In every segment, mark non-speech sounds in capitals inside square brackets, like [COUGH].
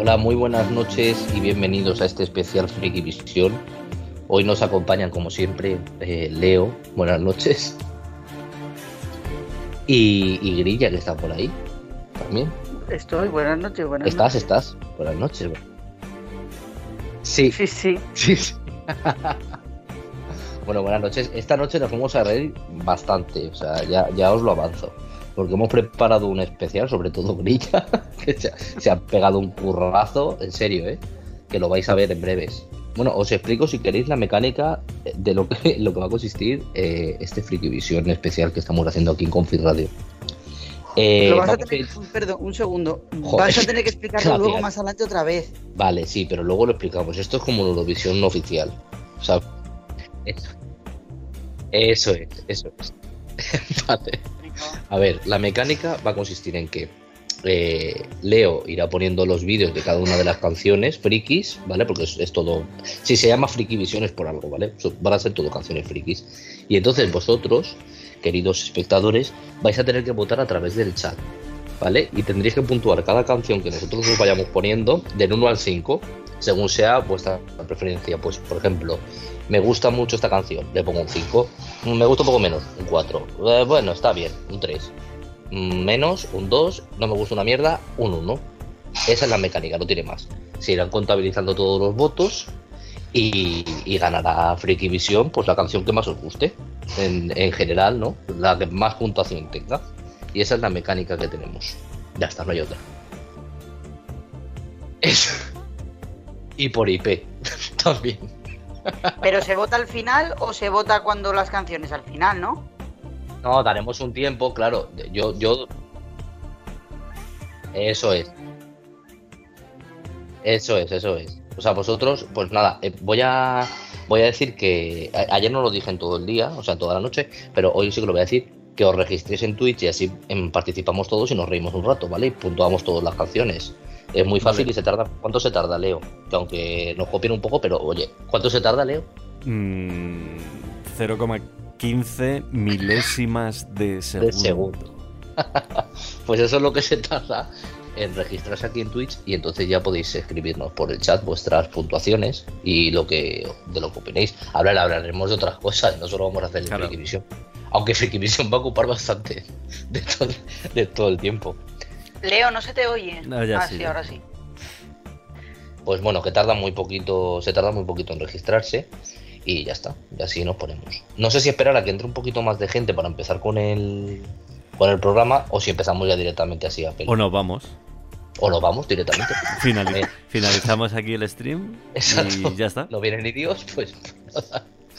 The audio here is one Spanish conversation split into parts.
Hola, muy buenas noches y bienvenidos a este especial Friki Visión. Hoy nos acompañan, como siempre, eh, Leo, buenas noches. Y, y, Grilla, que está por ahí también. Estoy, buenas noches, buenas ¿Estás, noches. estás? Buenas noches. Sí. Sí, sí. Sí, sí. [LAUGHS] bueno, buenas noches. Esta noche nos vamos a reír bastante, o sea, ya, ya os lo avanzo. Porque hemos preparado un especial, sobre todo Grilla, [LAUGHS] que se ha, se ha pegado un currazo, en serio, ¿eh? Que lo vais a ver en breves. Bueno, os explico si queréis la mecánica de lo que, [LAUGHS] lo que va a consistir eh, este Friki Visión especial que estamos haciendo aquí en Config Radio. Eh, vas a tener, a... Perdón, un segundo. Joder, vas a tener que explicarlo gracias. luego más adelante otra vez. Vale, sí, pero luego lo explicamos. Esto es como Eurovisión oficial. O sea, eso, eso es, eso es. [LAUGHS] vale. A ver, la mecánica va a consistir en que eh, Leo irá poniendo los vídeos de cada una de las canciones frikis, ¿vale? Porque es, todo. Si se llama Friki Visiones por algo, ¿vale? Van a ser todo canciones frikis. Y entonces vosotros, queridos espectadores, vais a tener que votar a través del chat, ¿vale? Y tendréis que puntuar cada canción que nosotros os vayamos poniendo del 1 al 5, según sea vuestra preferencia. Pues, por ejemplo, me gusta mucho esta canción, le pongo un 5. Me gusta un poco menos, un 4. Eh, bueno, está bien, un 3 menos, un 2, no me gusta una mierda, un 1. Esa es la mecánica, no tiene más. Se irán contabilizando todos los votos y, y ganará Freaky Vision pues la canción que más os guste. En, en, general, ¿no? La que más puntuación tenga. Y esa es la mecánica que tenemos. Ya está, no hay otra. Eso. [LAUGHS] Y por IP [LAUGHS] también. Pero se vota al final o se vota cuando las canciones al final, ¿no? No, daremos un tiempo, claro. Yo, yo. Eso es. Eso es, eso es. O sea, vosotros, pues nada, eh, voy a voy a decir que ayer no lo dije en todo el día, o sea, toda la noche, pero hoy sí que lo voy a decir que os registréis en Twitch y así en, participamos todos y nos reímos un rato, ¿vale? Y puntuamos todas las canciones. Es muy fácil vale. y se tarda. ¿Cuánto se tarda, Leo? Que aunque nos copien un poco, pero oye, ¿cuánto se tarda, Leo? Mm, 0,15 milésimas de segundo. De segundo. [LAUGHS] pues eso es lo que se tarda en registrarse aquí en Twitch y entonces ya podéis escribirnos por el chat vuestras puntuaciones y lo que de lo que opinéis. Hablar, hablaremos de otras cosas, no solo vamos a hacer claro. Frikivisión. Aunque Frikivisión va a ocupar bastante de todo, de todo el tiempo. Leo, no se te oye. No, ya ah, sí, sí, ahora sí. Pues bueno, que tarda muy poquito, se tarda muy poquito en registrarse y ya está, y así nos ponemos. No sé si esperar a que entre un poquito más de gente para empezar con el con el programa o si empezamos ya directamente así a O nos vamos. O nos vamos directamente. [LAUGHS] Finaliz eh. Finalizamos aquí el stream Exacto. y ya está. No vienen ni Dios, pues.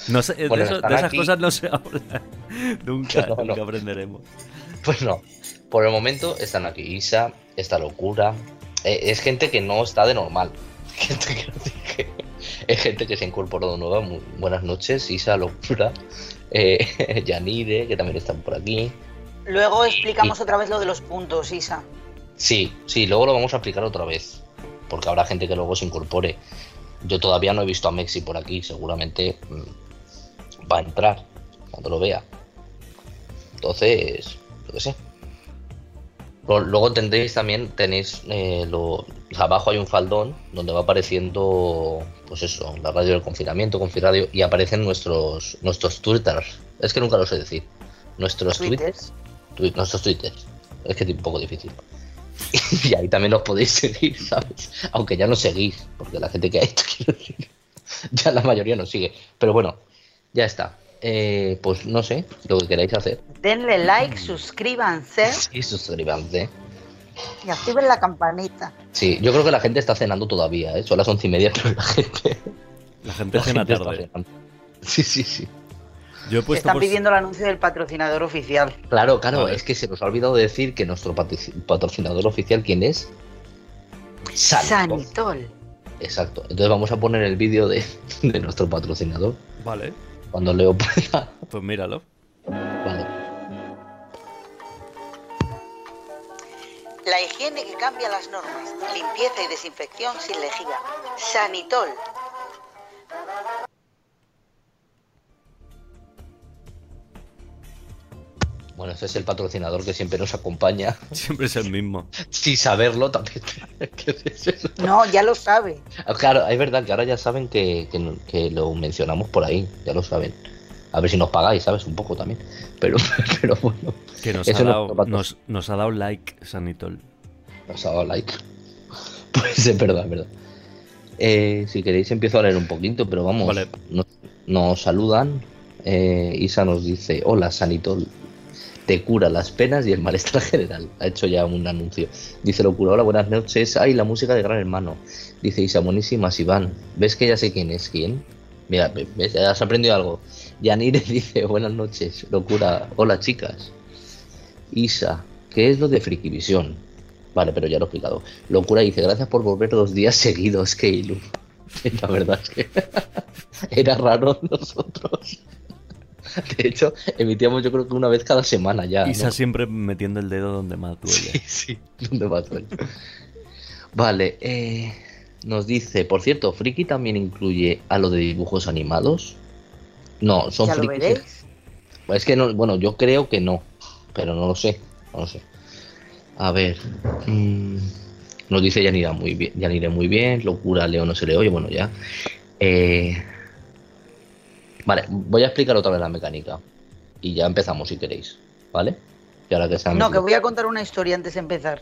No sé, bueno, de, eso, de, esas aquí. cosas no se habla. [LAUGHS] nunca, [LAUGHS] no, nunca no. aprenderemos. Pues no. Por el momento están aquí Isa, esta locura. Eh, es gente que no está de normal. [LAUGHS] Gente que, es gente que se ha incorporado nueva. Muy buenas noches, Isa, locura. Eh, [LAUGHS] Yanire, que también están por aquí. Luego explicamos y, otra vez lo de los puntos, Isa. Sí, sí, luego lo vamos a explicar otra vez. Porque habrá gente que luego se incorpore. Yo todavía no he visto a Mexi por aquí. Seguramente va a entrar cuando lo vea. Entonces, yo qué sé. Luego tendréis también, tenéis eh, lo, abajo hay un faldón donde va apareciendo, pues eso, la radio del confinamiento, Confiradio, y aparecen nuestros nuestros twitters. Es que nunca lo sé decir. Nuestros twitters. Tweet, nuestros twitters. Es que es un poco difícil. [LAUGHS] y ahí también os podéis seguir, [LAUGHS] ¿sabes? Aunque ya no seguís, porque la gente que hay, [LAUGHS] quiero decir, ya la mayoría nos sigue. Pero bueno, ya está. Eh, pues no sé, lo que queráis hacer. Denle like, suscríbanse. Sí, suscríbanse. Y activen la campanita. Sí, yo creo que la gente está cenando todavía, ¿eh? Son las once y media, pero la gente. La gente la cena gente tarde. Sí, sí, sí. Yo he puesto Están por... pidiendo el anuncio del patrocinador oficial. Claro, claro, es que se nos ha olvidado decir que nuestro patrocinador oficial, ¿quién es? Sanitol. Sanitol. Exacto. Entonces vamos a poner el vídeo de, de nuestro patrocinador. Vale cuando Leo pueda. Pues míralo. Vale. La higiene que cambia las normas. Limpieza y desinfección sin lejía. Sanitol. Bueno, ese es el patrocinador que siempre nos acompaña. [LAUGHS] Siempre es el mismo. Sin saberlo también. no, ya lo sabe. Ah, claro, es verdad que ahora ya saben que, lo mencionamos por ahí, ya lo saben. A ver si nos pagáis, ¿sabes? Un poco también. Pero, [LAUGHS] pero bueno. Que nos, ha dado, nos, ha dado like, Sanitol. Nos ha dado like. [LAUGHS] Pues es verdad, es verdad. Eh, si queréis empiezo a leer un poquito, pero vamos. Vale. Nos, saludan. Eh, Isa nos dice, hola Sanitol, te cura las penas y el malestar [LAUGHS] general. Ha hecho ya un anuncio. Dice Locura, hola, buenas noches. Ay, la música de Gran Hermano. Dice Isa, buenísimas, Iván. ¿Ves que ya sé quién es quién? Mira, ya has aprendido algo. Yanire [LAUGHS] dice, buenas noches, locura. Hola, chicas. Isa, ¿qué es lo de Frikivisión? Vale, pero ya lo he explicado. Locura dice, gracias por volver dos días seguidos, Keilu. [LAUGHS] La verdad es que era raro nosotros. [LAUGHS] De hecho, emitíamos yo creo que una vez cada semana ya. Isa siempre metiendo el dedo donde más duele. Sí, [LAUGHS] sí, donde más duele. Vale, eh, nos dice, por cierto, Friki también incluye a lo de dibujos animados. No, son frikis. Es que no, bueno, yo creo que no, pero no lo sé, no lo sé. A ver, mm, nos dice Yanira muy bien, Yanira muy bien, locura, Leo no se le oye, bueno ya. Eh, Vale, voy a explicar otra vez la mecánica. Y ya empezamos si queréis, ¿vale? que no, que voy a contar una historia antes de empezar.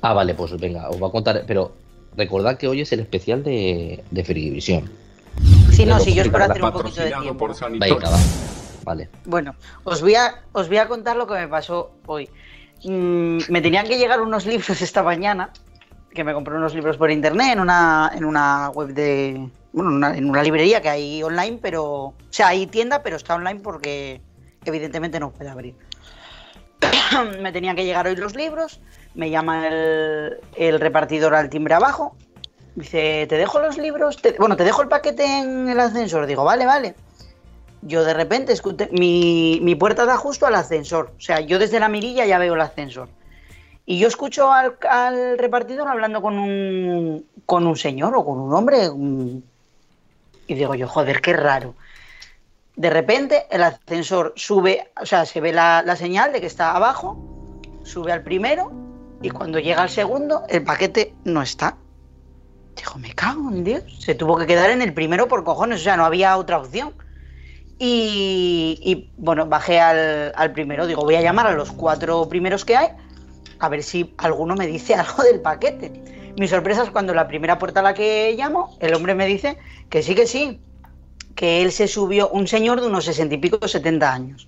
Ah, vale, pues venga, os voy a contar. Pero recordad que hoy es el especial de, de Frigivisión. Sí, no, si yo es para hacer un poquito de tiempo. Venga, va. Vale. Bueno, os voy, a, os voy a contar lo que me pasó hoy. Mm, me tenían que llegar unos libros [LAUGHS] esta mañana, que me compré unos libros por internet en una, en una web de, bueno, en una librería que hay online, pero, o sea, hay tienda, pero está online porque evidentemente no puede abrir. [COUGHS] me tenían que llegar hoy los libros, me llama el, repartidor al timbre abajo, dice, te dejo los libros, bueno, te dejo el paquete en el ascensor, digo, vale, vale. Yo de repente, escuché, mi, mi puerta da justo al ascensor, o sea, yo desde la mirilla ya veo el ascensor. Y yo escucho al, al repartidor hablando con un, con un señor o con un hombre, y digo yo, joder, qué raro. De repente el ascensor sube, o sea, se ve la, señal de que está abajo, sube al primero y cuando llega al segundo el paquete no está. Digo, me cago en Dios. Se tuvo que quedar en el primero por cojones, o sea, no había otra opción. Y, bueno, bajé al, al, primero. Digo, voy a llamar a los cuatro primeros que hay, a ver si alguno me dice [LAUGHS] algo del paquete. Mi sorpresa es cuando la primera puerta a la que llamo, el hombre me dice que sí, que sí, que él se subió, un señor de unos sesenta y pico, setenta años,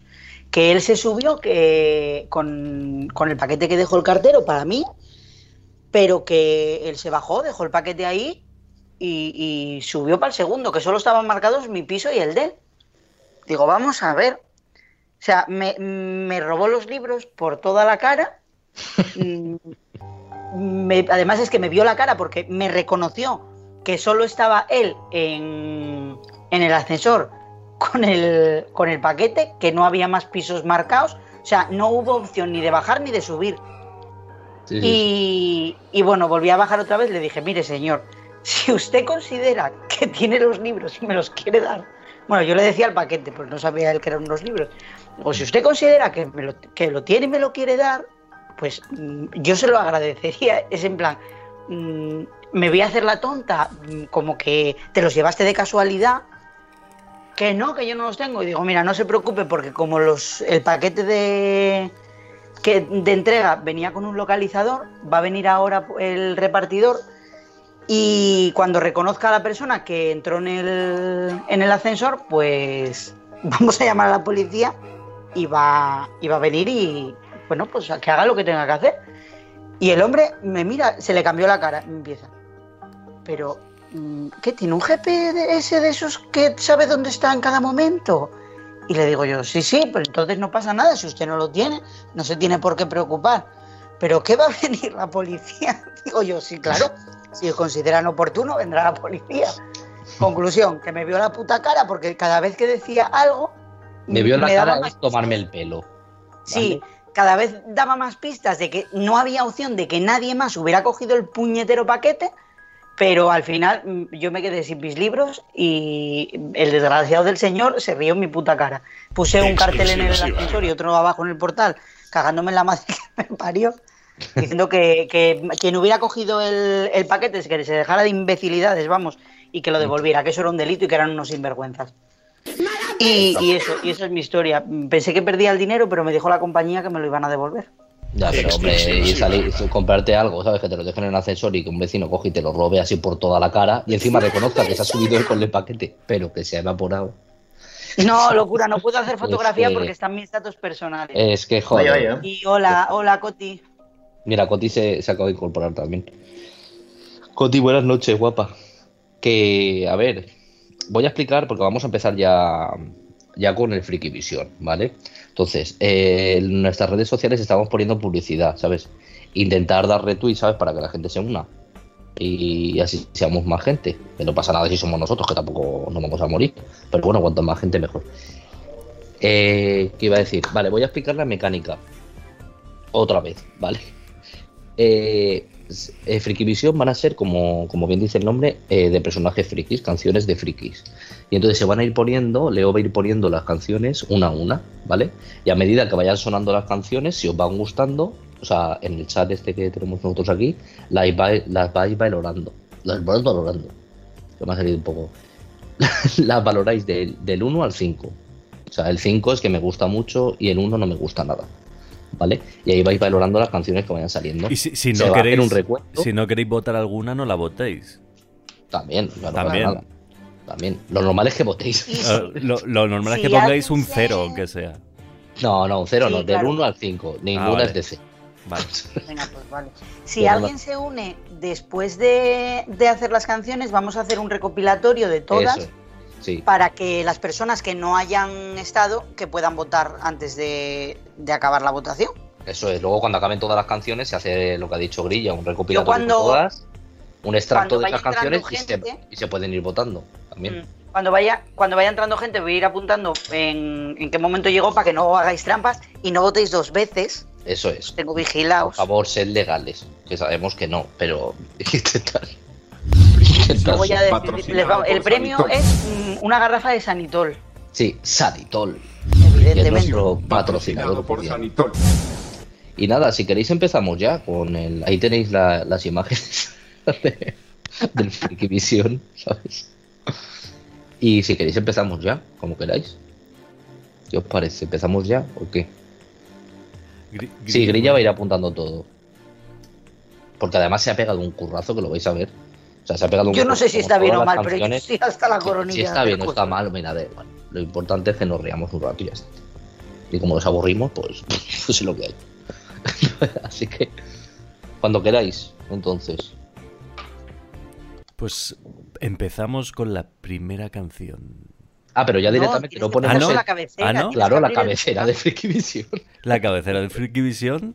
que él se subió que, con, el paquete que dejó el cartero para mí, pero que él se bajó, dejó el paquete ahí y, subió para el segundo, que solo estaban marcados mi piso y el de él. Digo, vamos a ver. O sea, me, me robó los libros por toda la cara. [LAUGHS] Mm, además es que me vio la cara porque me reconoció que solo estaba él en, el ascensor con el, con el paquete, que no había más pisos marcados. O sea, no hubo opción ni de bajar ni de subir. Y, y, bueno, volví a bajar otra vez. Le dije, mire señor, si usted considera que tiene los libros y me los quiere dar, bueno, yo le decía al paquete, pues no sabía él que eran unos libros. O si usted considera que, lo, que lo tiene y me lo quiere dar, pues mm, yo se lo agradecería. Es en plan, mm, me voy a hacer la tonta, mm, como que te los llevaste de casualidad, que no, que yo no los tengo. Y digo, mira, no se preocupe porque como los, el paquete de, que, de entrega venía con un localizador, va a venir ahora el repartidor y cuando reconozca a la persona que entró en el, en el ascensor, pues [LAUGHS] vamos a llamar a la policía y va, y va a venir y, bueno, pues que haga lo que tenga que hacer. Y el hombre me mira, se le cambió la cara, me empieza. Pero, mm, ¿qué tiene un GPS de esos que sabe dónde está en cada momento? Y le digo yo, sí, sí, pues entonces no pasa nada, si usted no lo tiene, no se tiene por qué preocupar. Pero ¿qué va a [LAUGHS] venir la policía? [LAUGHS] Digo yo, sí, claro, si consideran oportuno, vendrá la policía. Conclusión, que me vio la puta cara porque cada vez que decía algo... Me vio la cara de tomarme el pelo. Sí, cada vez daba más pistas de que no había opción de que nadie más hubiera cogido el puñetero paquete, Pero al final mm, yo me quedé sin mis libros y el desgraciado del señor se rió en mi puta cara. Puse un cartel en el ascensor y otro abajo en el portal, cagándome en la madre que me parió, diciendo que, quien hubiera cogido el, el paquete, que se dejara de imbecilidades, vamos, y que lo devolviera, que eso era un delito y que eran unos sinvergüenzas. Y, eso, y eso es mi historia. Pensé que perdía el dinero, pero me dijo la compañía que me lo iban a devolver. Ya, pero hombre, y salir, comprarte algo, ¿sabes? Que te lo dejen en el ascensor y que un vecino coge y te lo robe así por toda la cara y encima reconozca que se ha subido con el paquete, pero que se ha evaporado. No, locura, no puedo hacer [LAUGHS] fotografía porque están mis datos personales. Es que joder. Y hola, hola Coti. Mira, Coti se, se acaba de incorporar también. Coti, buenas noches, guapa. Que, a ver, voy a explicar porque vamos a empezar ya, ya con el Friki Visión, ¿vale? Entonces, eh, en nuestras redes sociales estamos poniendo publicidad, ¿sabes? Intentar dar retweet, ¿sabes? Para que la gente se una. Y así seamos más gente. Que no pasa nada si somos nosotros, que tampoco nos vamos a morir. Pero bueno, cuanto más gente, mejor. Eh, ¿Qué iba a decir? Vale, voy a explicar la mecánica. Otra vez, ¿vale? Eh, eh, Frikivisión van a ser, como, como bien dice el nombre, eh, de personajes frikis, canciones de frikis. Y entonces se van a ir poniendo, Leo va a ir poniendo las canciones una a una, ¿vale? Y a medida que vayan sonando las canciones, si os van gustando, o sea, en el chat este que tenemos nosotros aquí, las vais, valorando. Las vais valorando. Que me ha salido un poco. [LAUGHS] las valoráis del, del 1 al 5. O sea, el 5 es que me gusta mucho y el 1 no me gusta nada. ¿Vale? Y ahí vais valorando las canciones que vayan saliendo. Y si, no, queréis, un si no queréis votar alguna, no la votéis. También, También. También. Lo normal es que votéis. [LAUGHS] lo, normal es que pongáis un cero, aunque sea. No, no, un cero no, del 1 al 5. Ninguna ah, es de C. Vale. [LAUGHS] Venga, pues vale. Si alguien se une después de, de, hacer las canciones, vamos a hacer un recopilatorio de todas para que las personas que no hayan estado, que puedan votar antes de, acabar la votación. Eso es, luego cuando acaben todas las canciones se hace lo que ha dicho Grilla, un recopilatorio de todas, un extracto de esas canciones y, se, pueden ir votando también. Mm. Cuando vaya, cuando vaya entrando gente voy a ir apuntando en, en qué momento llegó para que no hagáis trampas y no votéis dos veces. Eso es. Tengo vigilados. Por favor, sed legales, que sabemos que no, pero [LAUGHS] el premio es una garrafa de Sanitol. Sí, Sanitol. Evidentemente. nuestro patrocinador. por Sanitol. Y nada, si queréis empezamos ya con el... Ahí tenéis las imágenes [LAUGHS] del Freaky Vision, ¿sabes? Y si queréis empezamos ya, como queráis. ¿Qué os parece? ¿Empezamos ya o qué? sí, Grilla va a ir apuntando todo. Porque además se ha pegado un currazo que lo vais a ver. Yo no sé si está bien o mal, pero yo sí hasta la coronilla. Si está bien o está mal, mira, de, bueno, lo importante es que nos riamos un rato y ya está. Y como nos aburrimos, pues, [LAUGHS] pues es lo que hay. [LAUGHS] Así que, cuando queráis, entonces. Pues empezamos con la primera canción. Ah, pero ya directamente no, ponemos ¿Ah, la cabecera. ¿Ah, no? Claro, la cabecera de Freaky Vision. La cabecera de Freaky Vision.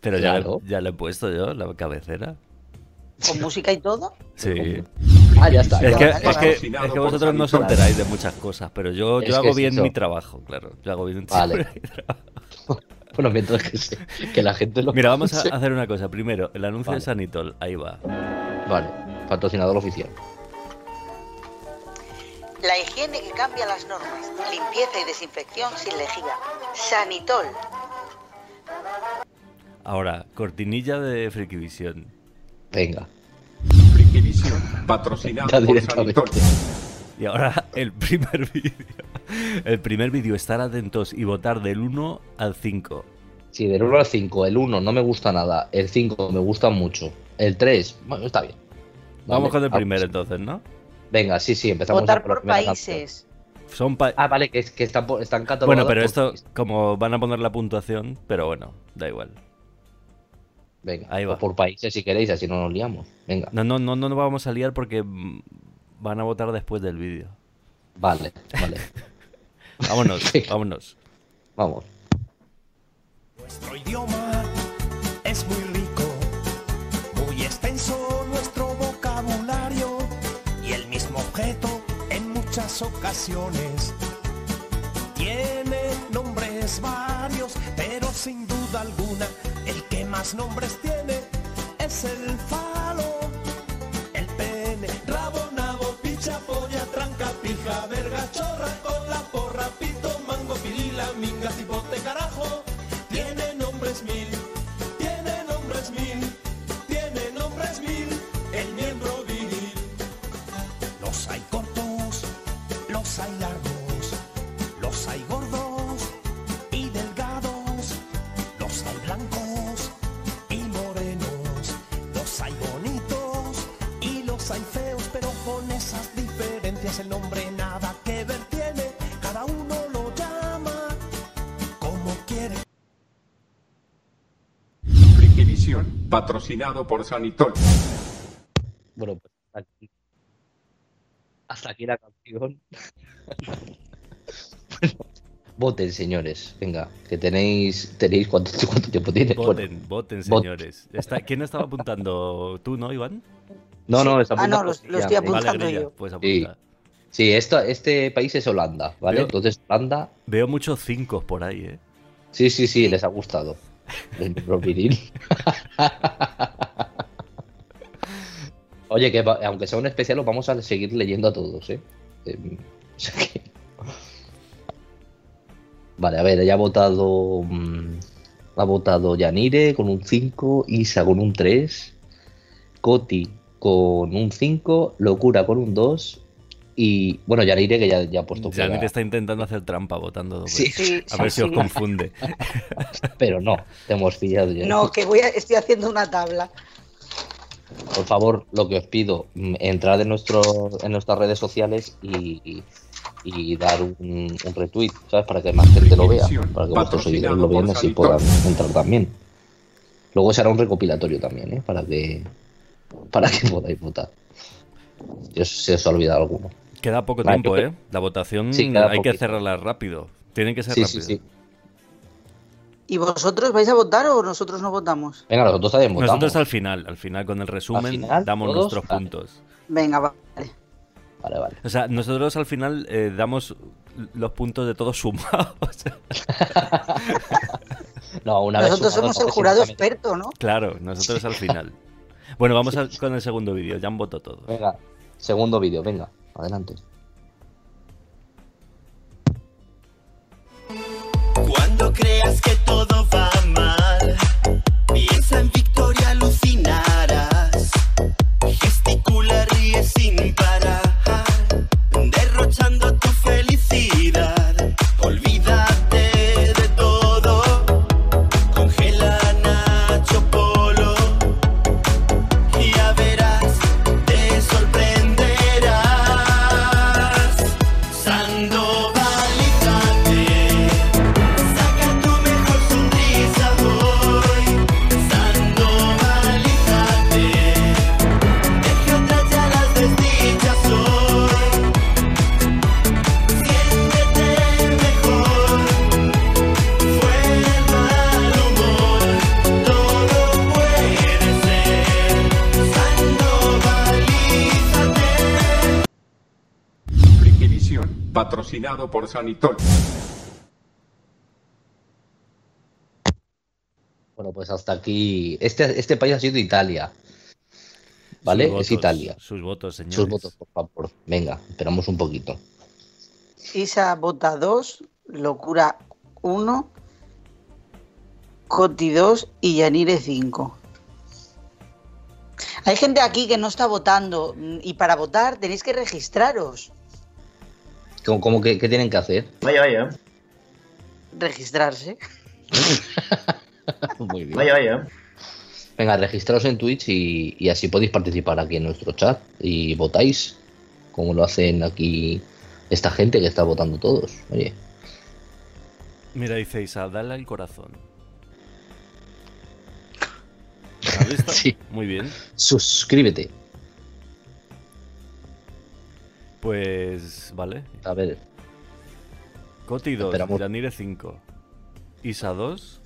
Pero ya, ya le he puesto yo, la cabecera con música y todo. Sí. Ah, ya está. Es que, es que, es que vosotros no os enteráis de muchas cosas, pero yo, yo hago bien mi trabajo, claro. Yo hago bien vale. [LAUGHS] bueno, mientras que, que, la gente lo. Mira, vamos a hacer una cosa. Primero, el anuncio de Sanitol. Ahí va. Vale, patrocinador oficial. La higiene que cambia las normas. Limpieza y desinfección sin lejía. Sanitol. Ahora, cortinilla de Frikivisión. Venga. patrocinado [LAUGHS] por Y ahora el primer vídeo. El primer vídeo, estar atentos y votar del 1 al 5. Sí, del 1 al 5. El 1 no me gusta nada. El 5 me gusta mucho. El 3, bueno, está bien. Vamos con el primero entonces, ¿no? Venga, sí, sí, empezamos Votar por países. Son ah, vale, que, que están, están catalogados. Bueno, pero esto, como van a poner la puntuación, pero bueno, da igual. Venga, ahí va. por países si queréis, así no nos liamos. Venga. No, no, no, no nos vamos a liar porque van a votar después del vídeo. Vale, vale. [LAUGHS] vámonos, [LAUGHS] vámonos. Vamos. Nuestro idioma es muy rico, muy extenso nuestro vocabulario y el mismo objeto en muchas ocasiones tiene nombres varios, pero sin duda alguna el que más nombres tiene es el falo, el pene, rabo, nabo, picha, polla, tranca, pija, verga, chorra, con la porra, pito, mango, pirila, minga, cipote, carajo. Patrocinado por Sanitol. Bueno, pues hasta aquí, hasta aquí la canción. Bueno, [LAUGHS] voten, señores. Venga, que tenéis. tenéis ¿Cuánto, cuánto tiempo tienes? Bueno, Voten, voten, Vot- señores. Está- ¿Quién estaba apuntando? ¿Tú, no, Iván? no, no, está Ah, no, lo- lo estoy apuntando. Vale, yo. pues Sí. apunta. Sí, esto, este país es Holanda, ¿vale? Veo- Entonces, Holanda. Veo muchos cinco por ahí, ¿eh? Sí, sí, sí, les ha gustado. Miembro viril. Oye, que aunque sea un especial, los vamos a seguir leyendo a todos, ¿eh? Eh, o sea que- Vale, a ver, ya ha votado. mm, ha votado Yanire con un 5, Isa con un 3, Coti con un 5, Locura con un 2 y. Bueno, Yanire que ya, ya ha puesto Yanir fuera- está intentando hacer trampa votando. Sí. Sí, A sí, ver si os confunde. [LAUGHS] Pero no, te hemos pillado ya. No, que voy a, estoy haciendo una tabla. Por favor, lo que os pido, mm, entrad en, nuestro, en nuestras redes sociales y, y- y dar un, un retweet, ¿sabes? Para que más gente lo vea, para que vuestros seguidores lo vean y así puedan entrar también. Luego se hará un recopilatorio también, ¿eh? Para que, para que podáis votar. Si os, se os ha olvidado alguno. Queda poco Vale, tiempo, yo ¿eh? La votación Sí, hay que cerrarla rápido. Tienen que ser Sí, sí, rápido. sí. ¿Y vosotros vais a votar o nosotros no votamos? Venga, nosotros también votamos. Nosotros al final, al final con el resumen final, damos todos, nuestros vale. puntos. Venga, vale. Vale, vale. O sea, nosotros al final eh, damos los puntos de todos sumados. [LAUGHS] No, una vez Nosotros somos el jurado experto, ¿no? claro, nosotros al final. Bueno, vamos a- con el segundo vídeo. Ya han votado todos. Venga, segundo vídeo, venga, adelante. Cuando creas que todo va por Sanitol. Bueno, pues hasta aquí. Este, este país ha sido Italia. ¿Vale? Sus votos, es Italia. Sus votos, señores. Sus votos, por favor. Venga, esperamos un poquito. Isa vota 2, Locura 1, Coti 2 y Yanire 5. Hay gente aquí que no está votando y para votar tenéis que registraros. ¿Cómo, cómo que qué tienen que hacer? Vaya, vaya, Registrarse. [LAUGHS] Muy bien. vaya, vaya. Venga, registraos en Twitch y, y así podéis participar aquí en nuestro chat y votáis, como lo hacen aquí esta gente que está votando todos. Oye, Mira, dice Isa, dale al corazón. [LAUGHS] ¿Has visto? Sí. Muy bien. suscríbete. Pues, vale. A ver, Coti 2, Esperamos. Yanire 5, Isa 2,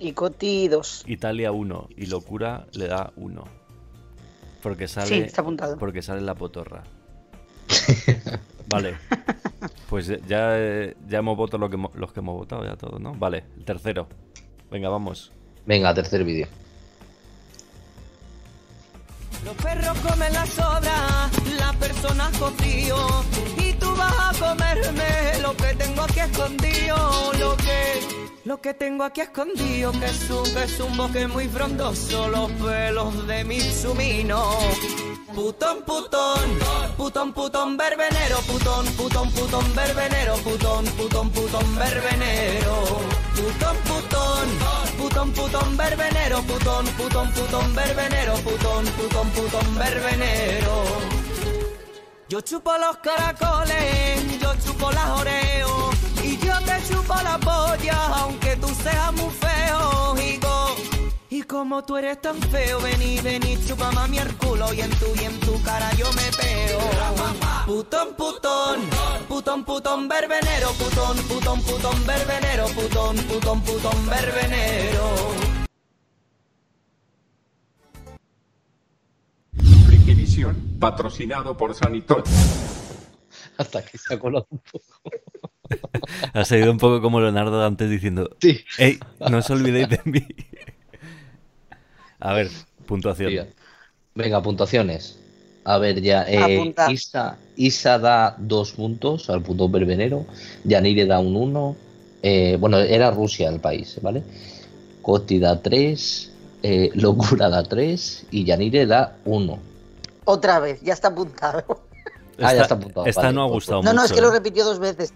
Y Coti 2. Italia 1 y Locura le da 1. Porque Sí, sale, está apuntado. porque sale la potorra. [LAUGHS] Vale. Pues ya, eh, ya hemos votado lo que los que hemos votado, ya todos, ¿no? Vale, el tercero. Venga, vamos. venga, tercer vídeo. Los perros comen las sobras, las personas. Y tú vas a comerme lo que tengo aquí escondido. Lo que, lo que tengo aquí escondido, que es un, que es un bosque muy frondoso. Los pelos de mi sumino. Putón, putón, putón, putón, verbenero, putón, putón, putón, verbenero, putón, putón, putón, verbenero. Putón, putón, putón, putón, verbenero, putón, putón, putón, verbenero, putón, putón, putón, verbenero. Yo chupo los caracoles, yo chupo las oreos y yo te chupo la polla, aunque tú seas muy feo, hijo. Y como tú eres tan feo, vení, vení, chupa mami el culo y en tu y en tu cara yo me peo. Putón, putón, putón, putón, verbenero, putón, putón, putón, verbenero, putón, putón, putón, verbenero. Patrocinado por Sanitol. Hasta que se ha colado un poco. Ha salido un poco como Leonardo antes diciendo, Sí. ¡Ey! No os olvidéis de mí. A ver, puntuación. Tía. Venga, puntuaciones. A ver, ya. eh. Isa, Isa da dos puntos al punto verbenero. Yanire da un 1. bueno, era Rusia el país, ¿vale? Coti da 3. Locura da 3. Y Yanire da 1. Otra vez, ya está apuntado. Ah, ya está apuntado, Esta vale, no ha gustado No, mucho. no, es que lo repitió dos veces.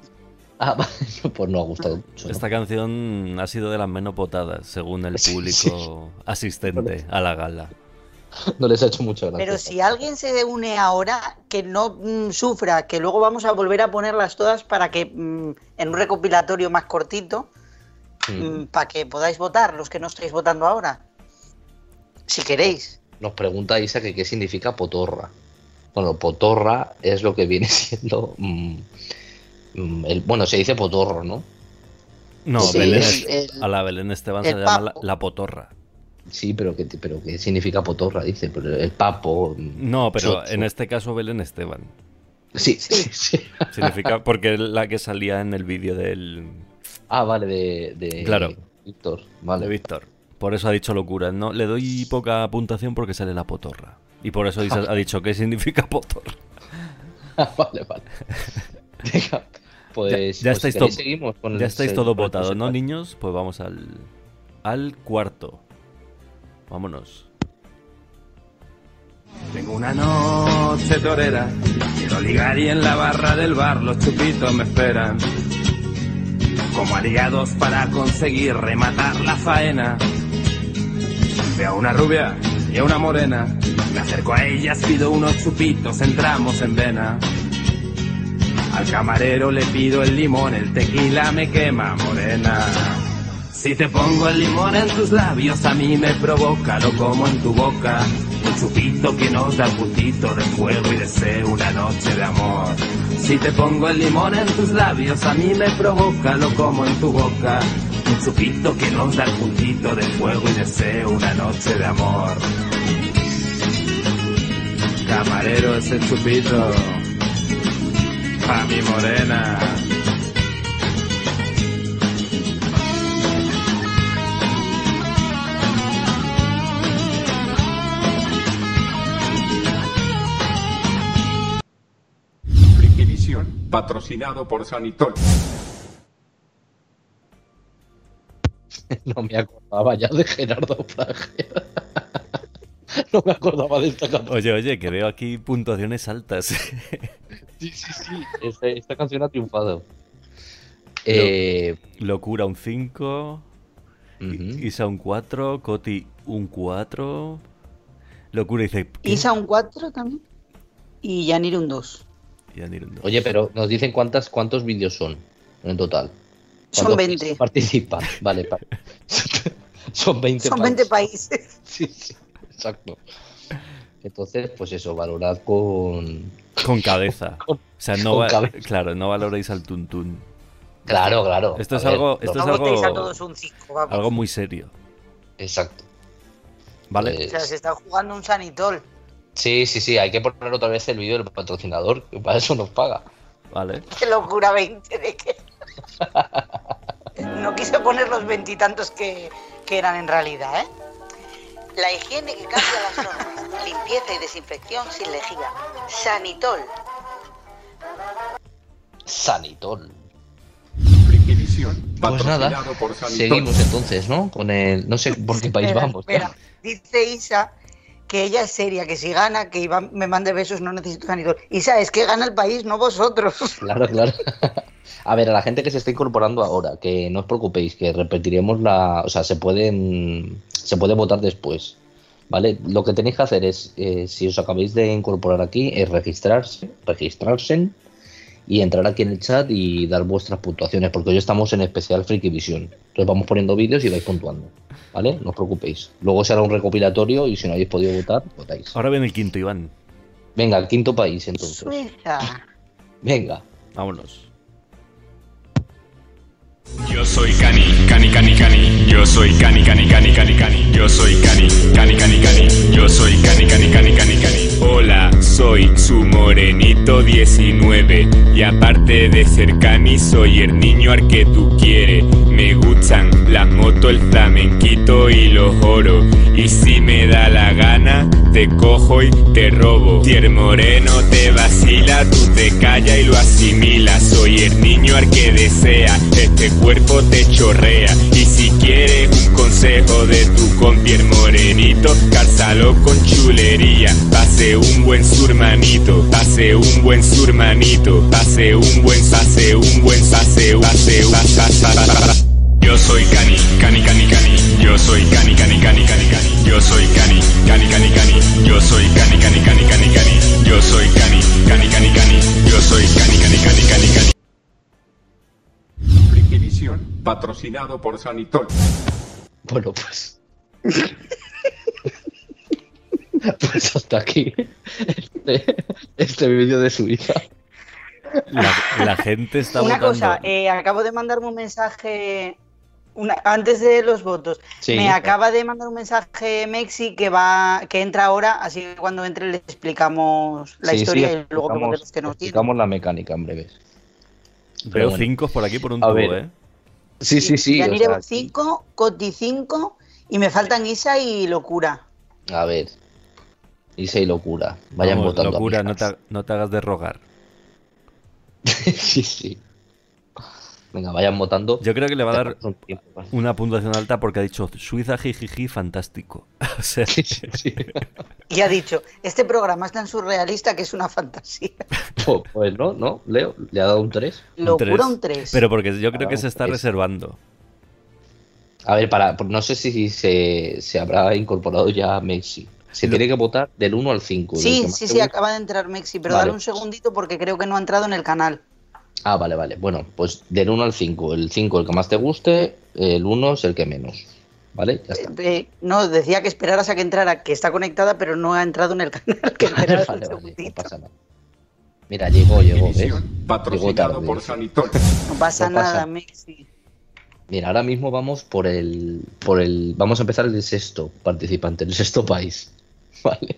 Ah, [LAUGHS] vale, pues no ha gustado mucho. ¿no? Esta canción ha sido de las menos votadas, según el Sí, público asistente a la gala. No les ha hecho mucho gracia. Pero si alguien se une ahora, que no mm, sufra, que luego vamos a volver a ponerlas todas para que mm, en un recopilatorio más cortito, Mm. mm, para que podáis votar, los que no estáis votando ahora. Si queréis. Nos pregunta Isa que qué significa potorra. Bueno, potorra es lo que viene [LAUGHS] siendo. mm, mm, el, bueno, se dice potorro, ¿no? No, Sí, Belén el- es- el- a la Belén Esteban se llama la, potorra. Sí, pero ¿qué, pero qué significa potorra? Dice, pero el papo. mm, No, pero en este caso Belén Esteban. Sí, sí, sí. [LAUGHS] Significa porque es la que salía en el vídeo del Ah, vale, de. de Claro. Víctor, vale. de Víctor. Por eso ha dicho locura. No, le doy poca puntuación porque sale la potorra. Y por eso dice- ha dicho qué significa potorra. [LAUGHS] vale, vale. [LAUGHS] Venga, pues. ya pues estáis si to- queréis seguimos con Ya el- estáis todos votados, ¿no, niños? Pues vamos al al cuarto. Vámonos. Tengo una noche torera, quiero ligar y en la barra del bar los chupitos me esperan. Como aliados para conseguir rematar la faena. Veo a una rubia y a una morena, me acerco a ellas, pido unos chupitos, entramos en vena. Al camarero le pido el limón, el tequila me quema, morena. Si te pongo el limón en tus labios, a mí me provoca, lo como en tu boca. Un chupito que nos da un puntito de fuego y deseo una noche de amor. Si te pongo el limón en tus labios, a mí me provoca, lo como en tu boca. Un chupito que nos da puntito de fuego y deseo una noche de amor. Camarero, ese chupito. Pa' mi morena. Patrocinado por Sanitol. [LAUGHS] No me acordaba ya de Gerardo Prager. [LAUGHS] No me acordaba de esta canción. Oye, oye, que veo aquí puntuaciones altas. [LAUGHS] Sí, sí, sí. Esta, esta canción ha triunfado. Eh, Locura un 5, ujú. Isa un 4, Coti un 4. Locura dice... ¿qué? Isa un 4 también. Y Yanir un 2. Y. Oye, pero nos dicen cuántas, cuántos vídeos son en total. Son ¿Cuántos [LAUGHS] 20. Participan, vale. pa- [LAUGHS] son 20 Son 20 países. países. [LAUGHS] Sí, sí, exacto. Entonces, pues eso, valorad con. Con cabeza. Con- o sea, no va- cabeza. claro, no valoréis al tuntún. Claro, claro. Esto A es ver, algo- esto No es algo- votéis a todos un 5, vamos. Algo muy serio. Exacto. ¿Vale? Pues- O sea, se está jugando un sanitol. Sí, sí, sí, hay que poner otra vez el vídeo del patrocinador, que para eso nos paga. Vale. [LAUGHS] Qué locura 20 de que. [LAUGHS] No quise poner los veintitantos que, que eran en realidad, ¿eh? La higiene que cambia las normas. Limpieza y desinfección sin lejía. Sanitol. Sanitol. Pues nada, patrocinado por Sanitol. seguimos entonces, ¿no? Con el. No sé por qué país Espera, vamos. espera. Dice Isa que ella es seria, que si gana, que Iván me mande besos, no necesito sanitol. Isa, es que gana el país, no vosotros. [LAUGHS] Claro, claro. [LAUGHS] A ver, a la gente que se está incorporando ahora, que no os preocupéis, que repetiremos la. O sea, se pueden. Se puede votar después. ¿Vale? Lo que tenéis que hacer es, eh, si os acabáis de incorporar aquí, es registrarse, registrarse y entrar aquí en el chat y dar vuestras puntuaciones, porque hoy estamos en especial Freaky Vision. Entonces vamos poniendo vídeos y vais puntuando. ¿Vale? No os preocupéis. Luego será un recopilatorio y si no habéis podido votar, votáis. Ahora viene el quinto, Iván. Venga, el quinto país entonces. Suiza. Venga. Vámonos. Yo soy Cani, Cani, Cani, Cani. Yo soy Cani, Cani, Cani, Cani, Cani. Yo soy Cani, Cani, Cani, Cani. Yo soy Cani, Cani, Cani, Cani, Cani. Hola, soy su morenito 19. Y aparte de ser Cani, soy el niño al que tú quieres. Me gustan las motos, el flamenquito y los oros. Y si me da la gana, te cojo y te robo. Si el moreno te vacila, tú te callas y lo asimilas. Soy el niño al que desea, este cuerpo te chorrea. Y si quieres un consejo de tu compi el morenito, cálzalo con chulería. Pase un buen surmanito, pase un buen surmanito, pase un buen, pase un buen, pase un, pase un, pase, pase, yo soy Cani, Cani, Cani, Cani. Yo soy Cani, Cani, Cani, Cani, Cani. Yo soy Cani, Cani, Cani, Cani. Yo soy Cani, Cani, Cani, Cani, Cani. Yo soy Cani, Cani, Cani, Cani. Yo soy Cani, Cani, Cani, Cani, Cani. Frikivisión, patrocinado por Sanitol. Bueno, pues. [LAUGHS] pues hasta aquí este, este vídeo de su hija. La, la gente está Una votando. cosa, eh, acabo de mandarme un mensaje una- antes de los votos. Sí. Me acaba de mandar un mensaje Mexi que va, que entra ahora, así que cuando entre le explicamos la Sí, sí, historia y luego los que nos tienen. explicamos la mecánica en breves. Veo bueno. cinco por aquí por un A tubo, ver. ¿eh? Sí, sí, sí. o Yanire sea, 5, Coti 5 y me faltan Isa y Locura. a ver. Y locura. Vayan Vamos, votando. Locura, no te, no te hagas de rogar. [LAUGHS] sí, sí. Venga, vayan votando. Yo creo que le va a dar una puntuación alta porque ha dicho Suiza, jijiji, fantástico. [LAUGHS] O sea, Sí, sí, sí. Y ha dicho, este programa es tan surrealista que es una fantasía. [LAUGHS] Pues, pues no, no, Leo, le ha dado un 3. un Locura un 3. Pero porque yo creo que se está es- reservando. A ver, para, no sé si se, se habrá incorporado ya Messi. Se Lo- tiene que votar del 1 al 5. del que Sí, sí, sí, acaba de entrar Mexi, pero Vale. dale un segundito porque creo que no ha entrado en el canal. Ah, vale, vale. Bueno, pues del 1 al 5. El 5 el que más te guste, el 1 es el que menos. ¿Vale? Ya está. Eh, no, decía que esperaras a que entrara, que está conectada, pero no ha entrado en el canal. Que [LAUGHS] esperaras Vale, un vale, no pasa nada. Mira, llegó, llegó, ¿ves? Llegó patrocinado tarde. por Sanitol. No pasa No pasa. nada, Mexi. Mira, ahora mismo vamos por el, por el. Vamos a empezar el sexto participante, el sexto país. [LAUGHS] ¿Vale?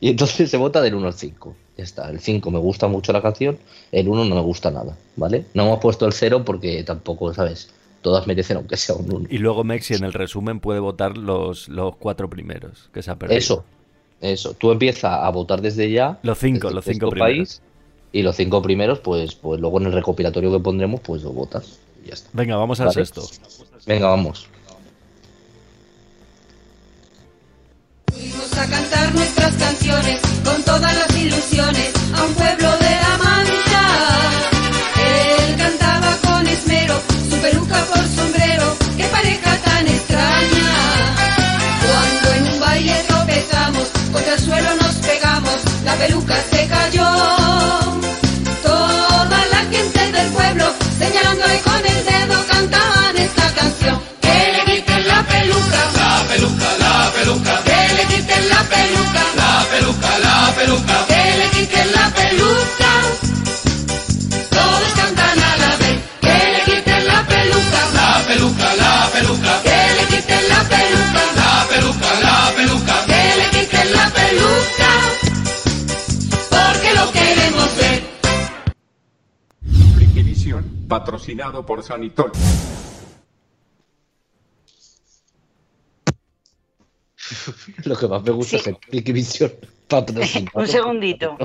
Y entonces se vota del 1 al 5. Ya está. El 5 me gusta mucho la canción, el 1 no me gusta nada. ¿Vale? No hemos puesto el 0 porque tampoco, ¿sabes? Todas merecen aunque sea un 1. Y luego Mexi en el resumen puede votar los, los cuatro primeros que se ha perdido. Eso, eso. Tú empiezas a votar desde ya. Los cinco, desde los el cinco sexto primeros. país, y los cinco primeros, pues, pues luego en el recopilatorio que pondremos, pues lo votas. Y ya está. Venga, vamos al Vale. sexto. Venga, vamos. Cantar nuestras canciones con todas las ilusiones a un pueblo de la Mancha. Él cantaba con esmero, su peluca por sombrero, qué pareja tan extraña. Cuando en un baile tropezamos, contra el suelo nos pegamos, la peluca se cayó. Patrocinado por Sanitol. [LAUGHS] Lo que más me gusta Sí. es el Frikivisión patrocinado. [LAUGHS] Un segundito.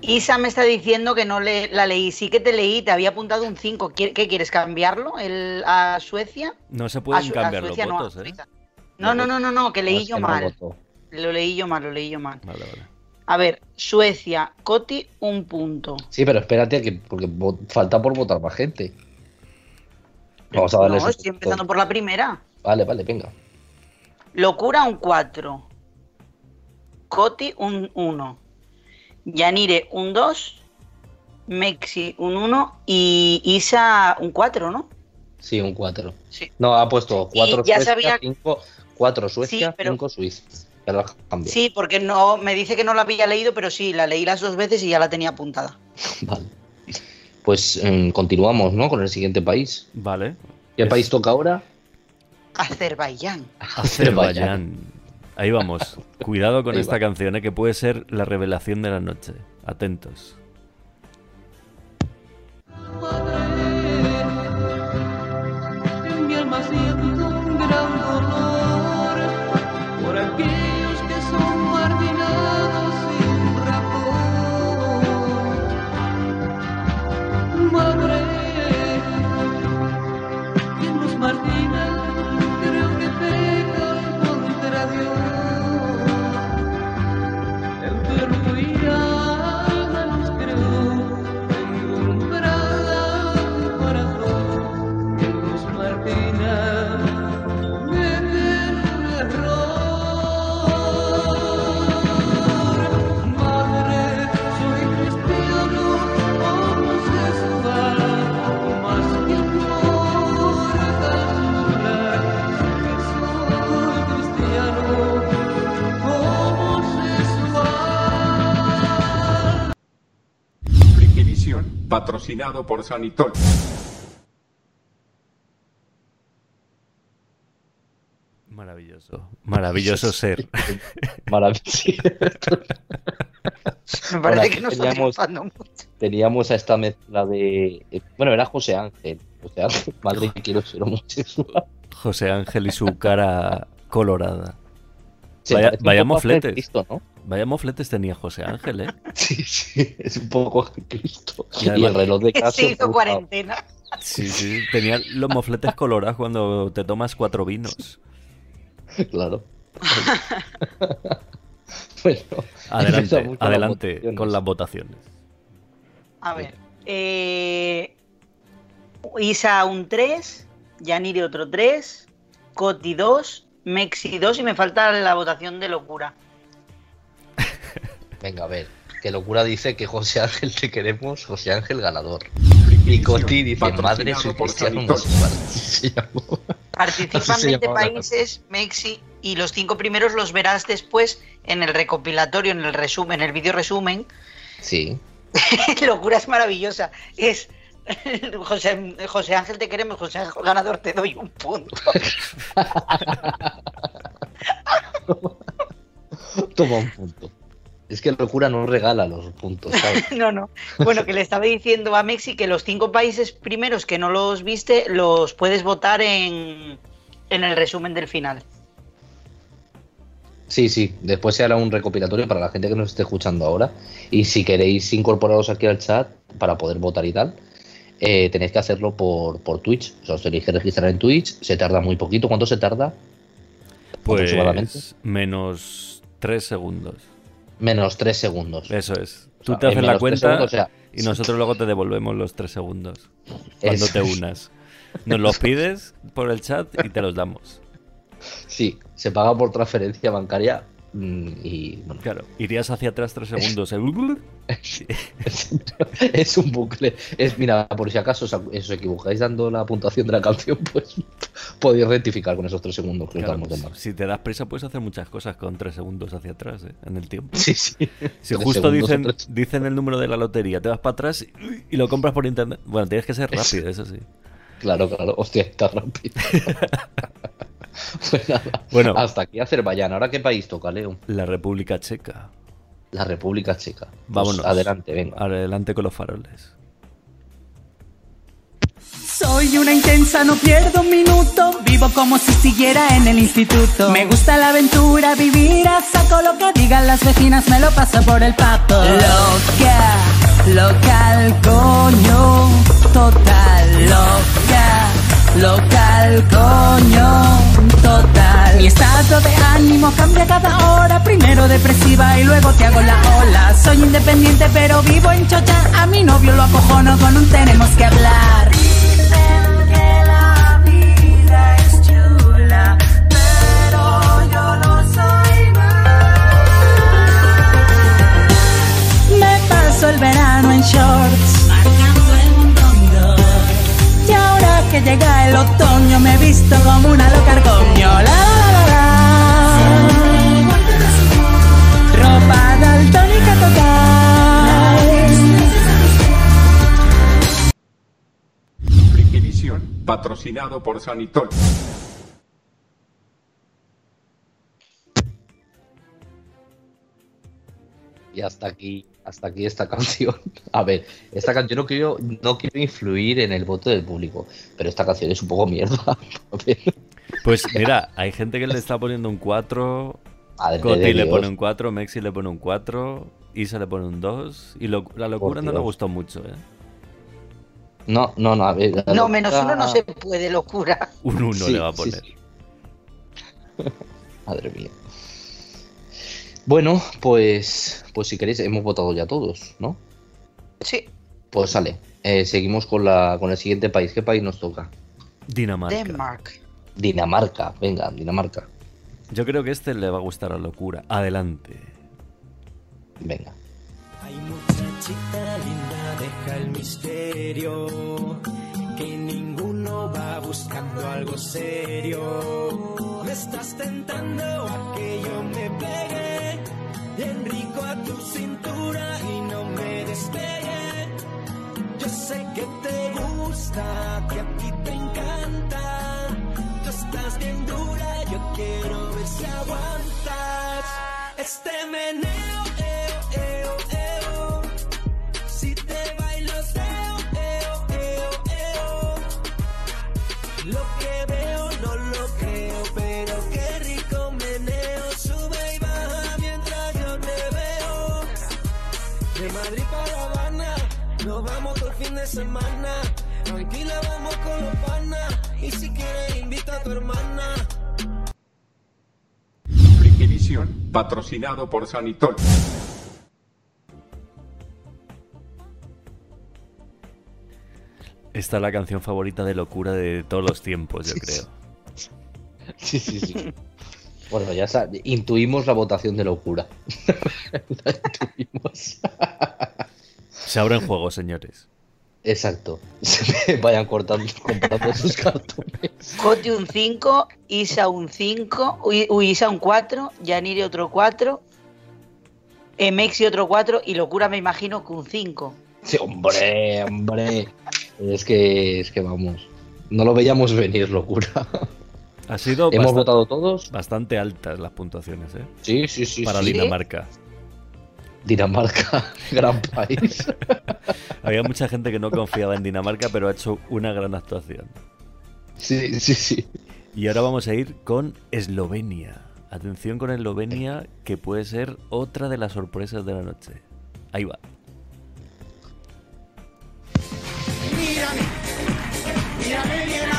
Isa me está diciendo que no le, la leí. Sí que te leí, te había apuntado un 5. ¿Qué, qué quieres cambiarlo el, a Suecia? No se A pueden a cambiar los Suecia no, a votos, ¿eh? No, no, no, no, no, que leí yo mal. Lo leí yo mal, lo leí yo mal. Vale, vale. A ver, Suecia, Coti, un punto. Sí, pero espérate, que, porque falta por votar más gente. Vamos a darle No, estoy empezando por la primera. Vale, vale, venga. Locura, un 4. Coti, un 1. Yanire, un 2. Mexi, un 1. Y Isa, un 4, ¿no? Sí, un 4. Sí. No, ha puesto 4 ya Suecia, sabía- 5, 4 Suecia, Sí, pero- 5 Suiza. Ya. Sí, porque no me dice que no la había leído, pero sí, la leí las dos veces y ya la tenía apuntada. [LAUGHS] Vale. Pues em, continuamos, ¿no? Con el siguiente país. Vale. ¿Qué Es- país toca ahora? Azerbaiyán. Azerbaiyán. Ahí vamos. [LAUGHS] Cuidado con Ahí esta va. canción, ¿eh? que puede ser la revelación de la noche. Atentos. Patrocinado por Sanitol. Maravilloso. Maravilloso ser. [LAUGHS] Maravilloso. [LAUGHS] Me parece que no está teníamos- mucho. Teníamos a esta mezcla de. eh, Bueno, era José Ángel. José Ángel, madre, que quiero ser homosexual. José Ángel y su cara colorada. Se Vaya, parece un vaya poco a mofletes. Cristo, ¿no? Vaya mofletes tenía José Ángel, ¿eh? [LAUGHS] Sí, sí, es un poco Cristo. Y el reloj de Que casa. se hizo por- cuarentena. Sí, sí. Tenía los mofletes colorados cuando te tomas cuatro vinos. Claro. [LAUGHS] bueno, Adelante, empezamos con las adelante votaciones. con las votaciones. A ver. Eh, Isa un 3, Yanire otro 3, Coti 2, Mexi 2 y me falta la votación de locura. Venga, a ver. Que locura dice que José Ángel te queremos, José Ángel ganador. Y Coti dice, madre, soy cristiano [LAUGHS] Participan se 20 llamaba la países, Mexi, y los cinco primeros los verás después en el recopilatorio, en el resumen, en el vídeo resumen. Sí. [LAUGHS] Locura es maravillosa. Es [LAUGHS] José, José Ángel te queremos, José Ángel ganador te doy un punto. Toma un punto. Es que locura no regala los puntos, ¿sabes? [LAUGHS] No, no. Bueno, que le estaba diciendo a Mexi que los cinco países primeros que no los viste los puedes votar en, en el resumen del final. Sí, sí. Después se hará un recopilatorio para la gente que nos esté escuchando ahora. Y si queréis incorporaros aquí al chat para poder votar y tal, eh, tenéis que hacerlo por, por Twitch. O sea, os tenéis que registrar en Twitch. Se tarda muy poquito. ¿Cuánto se tarda? Pues menos tres segundos. Menos 3 segundos. Eso es. O Tú sea, te haces la cuenta segundos, o sea, y nosotros luego te devolvemos los tres segundos cuando te unas. Nos los pides por el chat y te los damos. Sí, se paga por transferencia bancaria y bueno, Claro, irías hacia atrás tres segundos. ¿eh? [LAUGHS] es un bucle. Es, mira, por si acaso os, equivocáis dando la puntuación de la canción, [LAUGHS] pues podéis rectificar con esos tres segundos que Claro, más. si te das prisa puedes hacer muchas cosas con tres segundos hacia atrás ¿eh? en el tiempo. Sí, sí. Si justo dicen, dicen el número de la lotería, te vas para atrás y, y lo compras por internet. Bueno, tienes que ser rápido, eso sí. Claro, claro. Hostia, está rápido. [LAUGHS] [LAUGHS] pues nada. Bueno. Hasta aquí Azerbaiyán. ¿Ahora qué país toca, Leo? La República Checa. La República Checa. Pues Vámonos. adelante, venga. Adelante con los faroles. Soy una intensa, no pierdo un minuto. Vivo como si siguiera en el instituto. Me gusta la aventura, vivir a saco lo que digan las vecinas, me lo paso por el papo. Loca, local, coño, total, loca. Local, coño, total. Mi estado de ánimo cambia cada hora. Primero depresiva y luego te hago la ola. Soy independiente pero vivo en chocha. A mi novio lo acojono con un tenemos que hablar. Pero yo no soy más. Me paso el verano en shorts. Que llega el otoño me he visto como una loca argoño. La, la, la, la. Ropa daltónica total. Frikivisión, patrocinado por Sanitol. Y hasta aquí, hasta aquí esta [LAUGHS] canción. A ver, esta canción no quiero, no quiero influir en el voto del público, pero esta canción es un poco mierda. [LAUGHS] Pues mira, hay gente que le está poniendo un 4, Madre Coti le pone un 4, Mexi le pone un 4, Isa le pone un 2 y lo- la locura no le gustó mucho, ¿eh? No, no, no, a ver. No, menos uno no se puede, locura. Un 1 Sí, le va a sí, poner. sí. [LAUGHS] Madre mía. Bueno, pues, pues si queréis, hemos votado ya todos, ¿no? Sí, Pues sale. Eh, seguimos con la, con el siguiente país. ¿Qué país nos toca? Dinamarca. Denmark. Dinamarca. Venga, Dinamarca. Yo creo que este le va a gustar a locura. Adelante. Venga. Ay, muchachita linda, deja el misterio. Que ninguno va buscando algo serio. Me estás tentando a que yo me pegue. Bien rico a tu cintura y no me despegue. Yo sé que te gusta, que a ti te encanta. Tú estás bien dura, yo quiero ver si aguantas. Este meneo, nos vamos todo el fin de semana. Tranquila, vamos con los panas. Y si quieres, invita a tu hermana. Frikivisión, patrocinado por Sanitol. Esta es la canción favorita de locura de todos los tiempos, yo creo. [LAUGHS] Sí, sí, sí. Bueno, ya intuimos la votación de locura. [LAUGHS] La intuimos. Se abren juegos, señores. Exacto. [LAUGHS] Se me vayan cortando, comprando sus cartones. Coti un 5, Isa un 5, uy, uy, Isa un 4, Yaniri otro 4, eh, Mexi otro 4 y Locura me imagino que un 5. Sí, hombre, hombre. Es que, es que vamos. No lo veíamos venir, locura. Ha sido ¿Hemos basta- votado todos? bastante altas las puntuaciones, ¿eh? Sí, sí, sí. Para sí. Dinamarca. Dinamarca, [LAUGHS] gran país. Había mucha gente que no confiaba en Dinamarca, pero ha hecho una gran actuación. Sí, sí, sí. Y ahora vamos a ir con Eslovenia. Atención con Eslovenia, que puede ser otra de las sorpresas de la noche. Ahí va. Mírame, mírame bien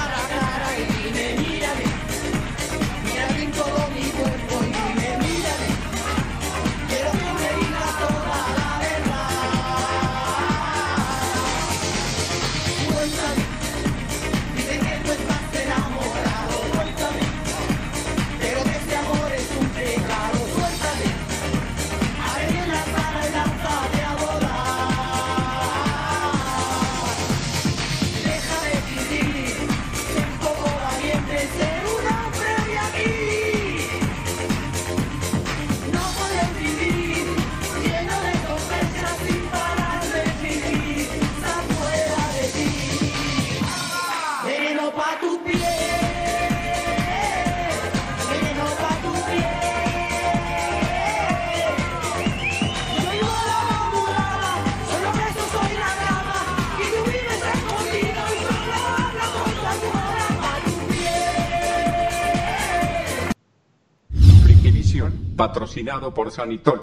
patrocinado por Sanitol.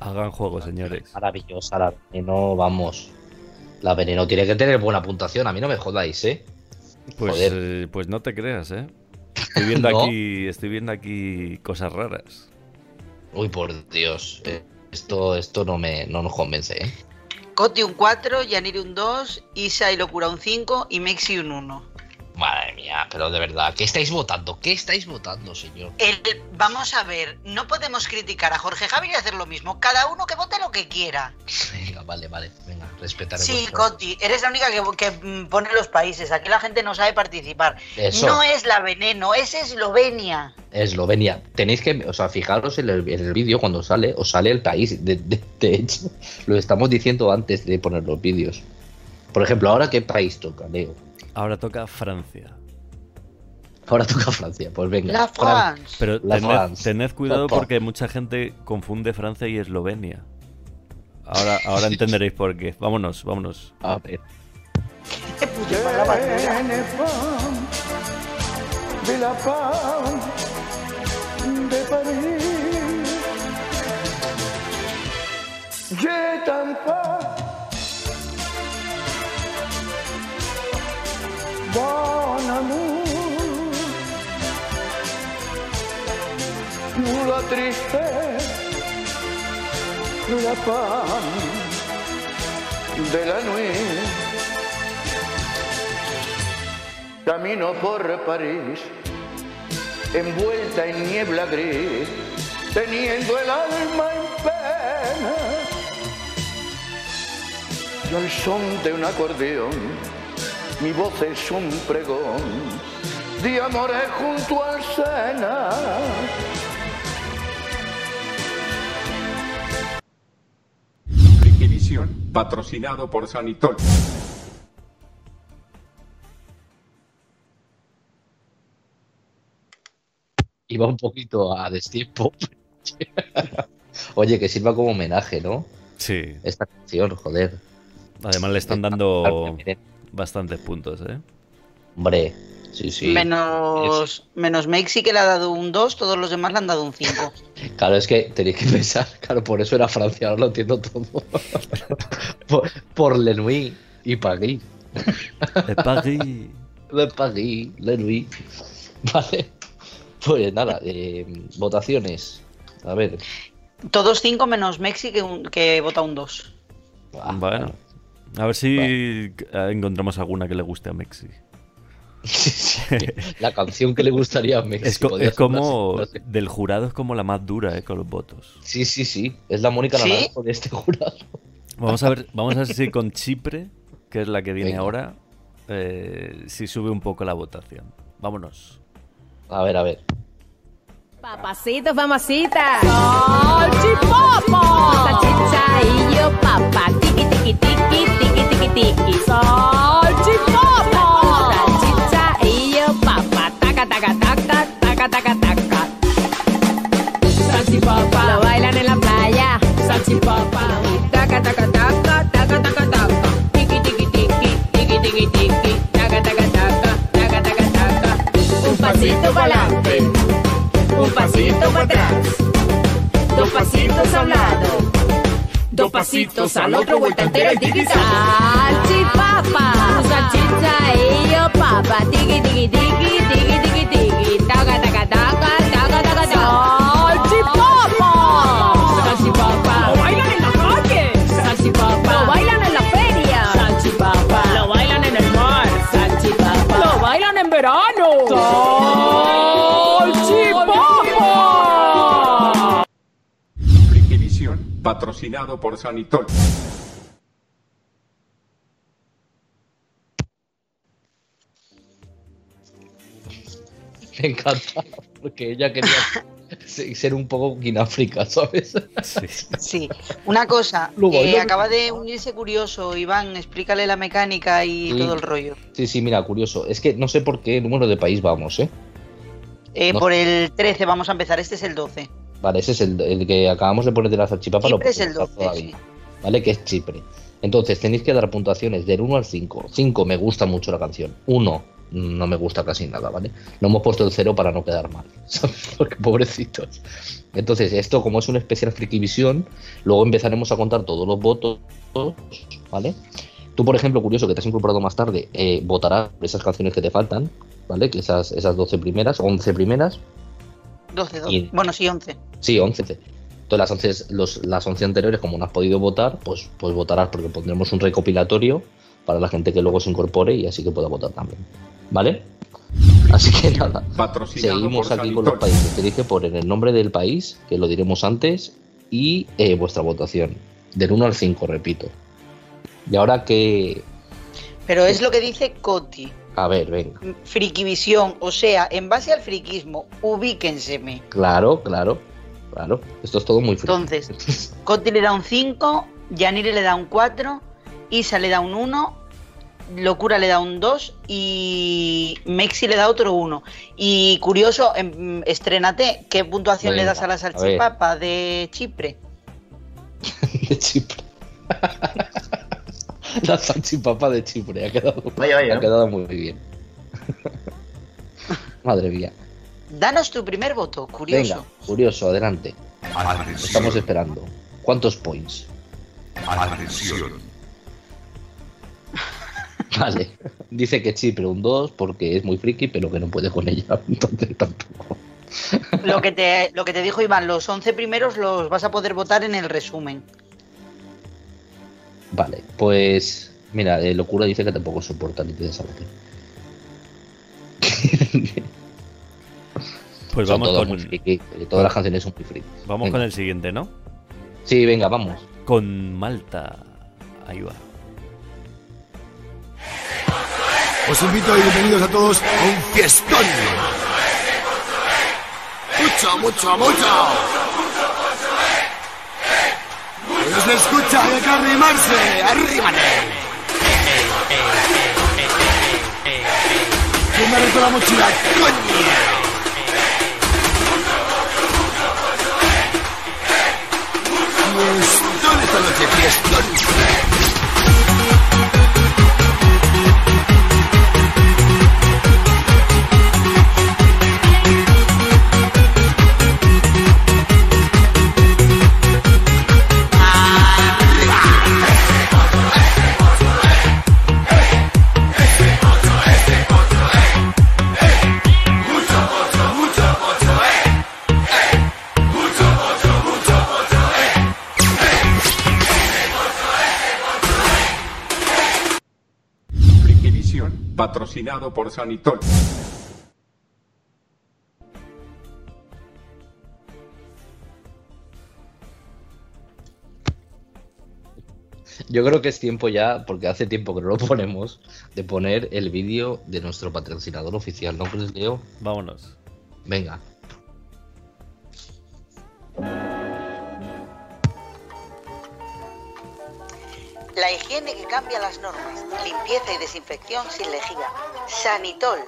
Hagan juego, señores. Maravillosa la veneno, vamos. La veneno tiene que tener buena puntuación, a mí no me jodáis, ¿eh? Pues, Joder. eh, pues no te creas, ¿eh? Estoy viendo, [LAUGHS] ¿No? aquí, estoy viendo aquí cosas raras. Uy, por Dios. eh, Esto, esto no me no nos convence, ¿eh? Coti un 4, Yaniri un 2, Isa y Locura un 5 y Mexi un 1. Madre mía, pero de verdad, ¿qué estáis votando? ¿Qué estáis votando, señor? El- vamos a ver, no podemos criticar a Jorge Javier y hacer lo mismo. Cada uno que vote lo que quiera. Venga, vale, vale, venga, respetaré Sí, Coti, eres la única que, que, pone los países. Aquí la gente no sabe participar. Eso. No es la veneno, es Eslovenia. Eslovenia. Tenéis que, o sea, fijaros en el, en el vídeo cuando sale, os sale el país. De, de- de hecho, lo estamos diciendo antes de poner los vídeos. Por ejemplo, ahora qué país toca, Leo. Ahora toca Francia. Ahora toca Francia, pues venga. La Fran- France. Pero La tened, France. tened cuidado porque mucha gente confunde Francia y Eslovenia. Ahora, ahora entenderéis por qué. Vámonos, vámonos. A ver. de la paz de París. Bon amour. La tristesse, la paz de la nuit. Camino por París, envuelta en niebla gris, teniendo el alma en pena. Y al son de un acordeón, mi voz es un pregón de amores junto al Sena. Frikivisión, patrocinado por Sanitol. Iba un poquito a destiempo. [LAUGHS] Oye, que sirva como homenaje, ¿no? Sí. Esta canción, joder. Además le están dando bastantes puntos, ¿eh? Hombre, sí, sí. Menos, menos Mexi que le ha dado un 2, todos los demás le han dado un 5. [LAUGHS] Claro, es que tenéis que pensar, claro, por eso era Francia, ahora lo entiendo todo. [LAUGHS] por, por Lenui y París. De París. [LAUGHS] De París, Lenui. Vale. Pues nada, eh, votaciones. A ver. Todos 5 menos Mexi que, un- que vota un 2. Ah, Bueno. A ver si eh, encontramos alguna que le guste a Mexi. La canción que le gustaría a México. Es, co- como una- no sé. del jurado es como la más dura, ¿eh? Con los votos. Sí, sí, sí. Es la Mónica ¿Sí? Naranjo de este jurado. Vamos a ver, vamos a ver si con Chipre, que es la que viene Venga. ahora, eh, si sube un poco la votación. Vámonos. A ver, a ver. Papacitos, mamacita. Salchipopo. Salchicha y yo, papá. Tiki, tiki, tiki, tiki, tiki, tiki. Salchipopo. Salchicha y yo, papá. Taca, taca, taca, taca, taca, taca. Salchipapa. Lo bailan en la playa. Salchipapa. Taca, taca, taca, taca, taca, taca. Tiki, tiki, tiki, tiki, tiki, tiki. Taca, taca, taca, taca, taca, taca. Un pasito para adelante. Un pasito para atrás, dos pasitos a un lado, dos pasitos al otro, vuelta entera y tiki Salchipapa, salchicha y yo papa, tiki tiki tiki, tiki tiki tiki, patrocinado por Sanitol. Me encanta. Porque ella quería se- ser un poco África, ¿sabes? Sí, una cosa, Luego, eh, acaba de unirse curioso, Iván, explícale la mecánica y Sí. todo el rollo. Sí, sí, mira, curioso. Es que no sé por qué número de país vamos, ¿eh? Eh, No. Por el 13 vamos a empezar, este es el 12. Vale, ese es el, el que acabamos de poner de la salchipapa. lo Chipre es el podemos 12, usar todavía, ¿Vale? Que es Chipre. Entonces tenéis que dar puntuaciones del 1 al 5. 5 me gusta mucho la canción. 1 no me gusta casi nada, ¿vale? No hemos puesto el 0 para no quedar mal, [LAUGHS] ¿sabes? Porque pobrecitos. Entonces, esto como es un especial Frikivisión, luego empezaremos a contar todos los votos, ¿vale? Tú, por ejemplo, curioso que te has incorporado más tarde, eh, votarás por esas canciones que te faltan, ¿vale? Que esas, esas 12 primeras, 11 primeras, 12, 12. Y- Bueno, sí, 11. Sí, 11. Entonces las 11, los- las 11 anteriores, como no has podido votar, pues, pues votarás porque pondremos un recopilatorio para la gente que luego se incorpore y así que pueda votar también. ¿Vale? Así que nada, seguimos por aquí con los países. Te dije poner el nombre del país, que lo diremos antes, y eh, vuestra votación. Del 1 al 5, repito. Y ahora que... Pero es lo que dice Coti. A ver, venga. Frikivisión, o sea, en base al friquismo, ubíquenseme. Claro, claro, claro. Esto es todo muy frío. Entonces, [LAUGHS] Coti le da un 5, Yanire le da un 4, Isa le da un 1, Locura le da un 2 y Mexi le da otro 1. Y curioso, em, estrénate, ¿qué puntuación le das a la a salchipapa de Chipre? [LAUGHS] de Chipre. [LAUGHS] [LAUGHS] La salchipapa de Chipre ha quedado, Vaya, vaya. ha quedado muy bien. [LAUGHS] Madre mía. Danos tu primer voto, curioso. Venga, curioso, adelante. Estamos esperando. ¿Cuántos points? Atención. [LAUGHS] Vale. Dice que Chipre un 2 porque es muy friki, pero que no puede con ella. Entonces tampoco. Lo que, te, lo que te dijo Iván, los 11 primeros los vas a poder votar en el resumen. Vale, pues. Mira, eh, Locura dice que tampoco soporta ni te sabote. [LAUGHS] Pues Son vamos con, muy friki, eh, Todas las canciones son muy friki. vamos Venga. con el siguiente, ¿no? Sí, venga, vamos. Con Malta. Ahí va. Os invito y bienvenidos a todos a un fiestón. Mucho, mucho, mucho. Se escucha, hay que arrimarse. Arrímate. ¿Quién me ha la mochila? ¡Coño! Fiestón esta noche, fiestón. Patrocinado por Sanitol. Yo creo que es tiempo ya, porque hace tiempo que no lo [LAUGHS] ponemos, de poner el vídeo de nuestro patrocinador oficial, ¿no crees, Leo? Vámonos. Venga. La higiene que cambia las normas. Limpieza y desinfección sin lejía. Sanitol.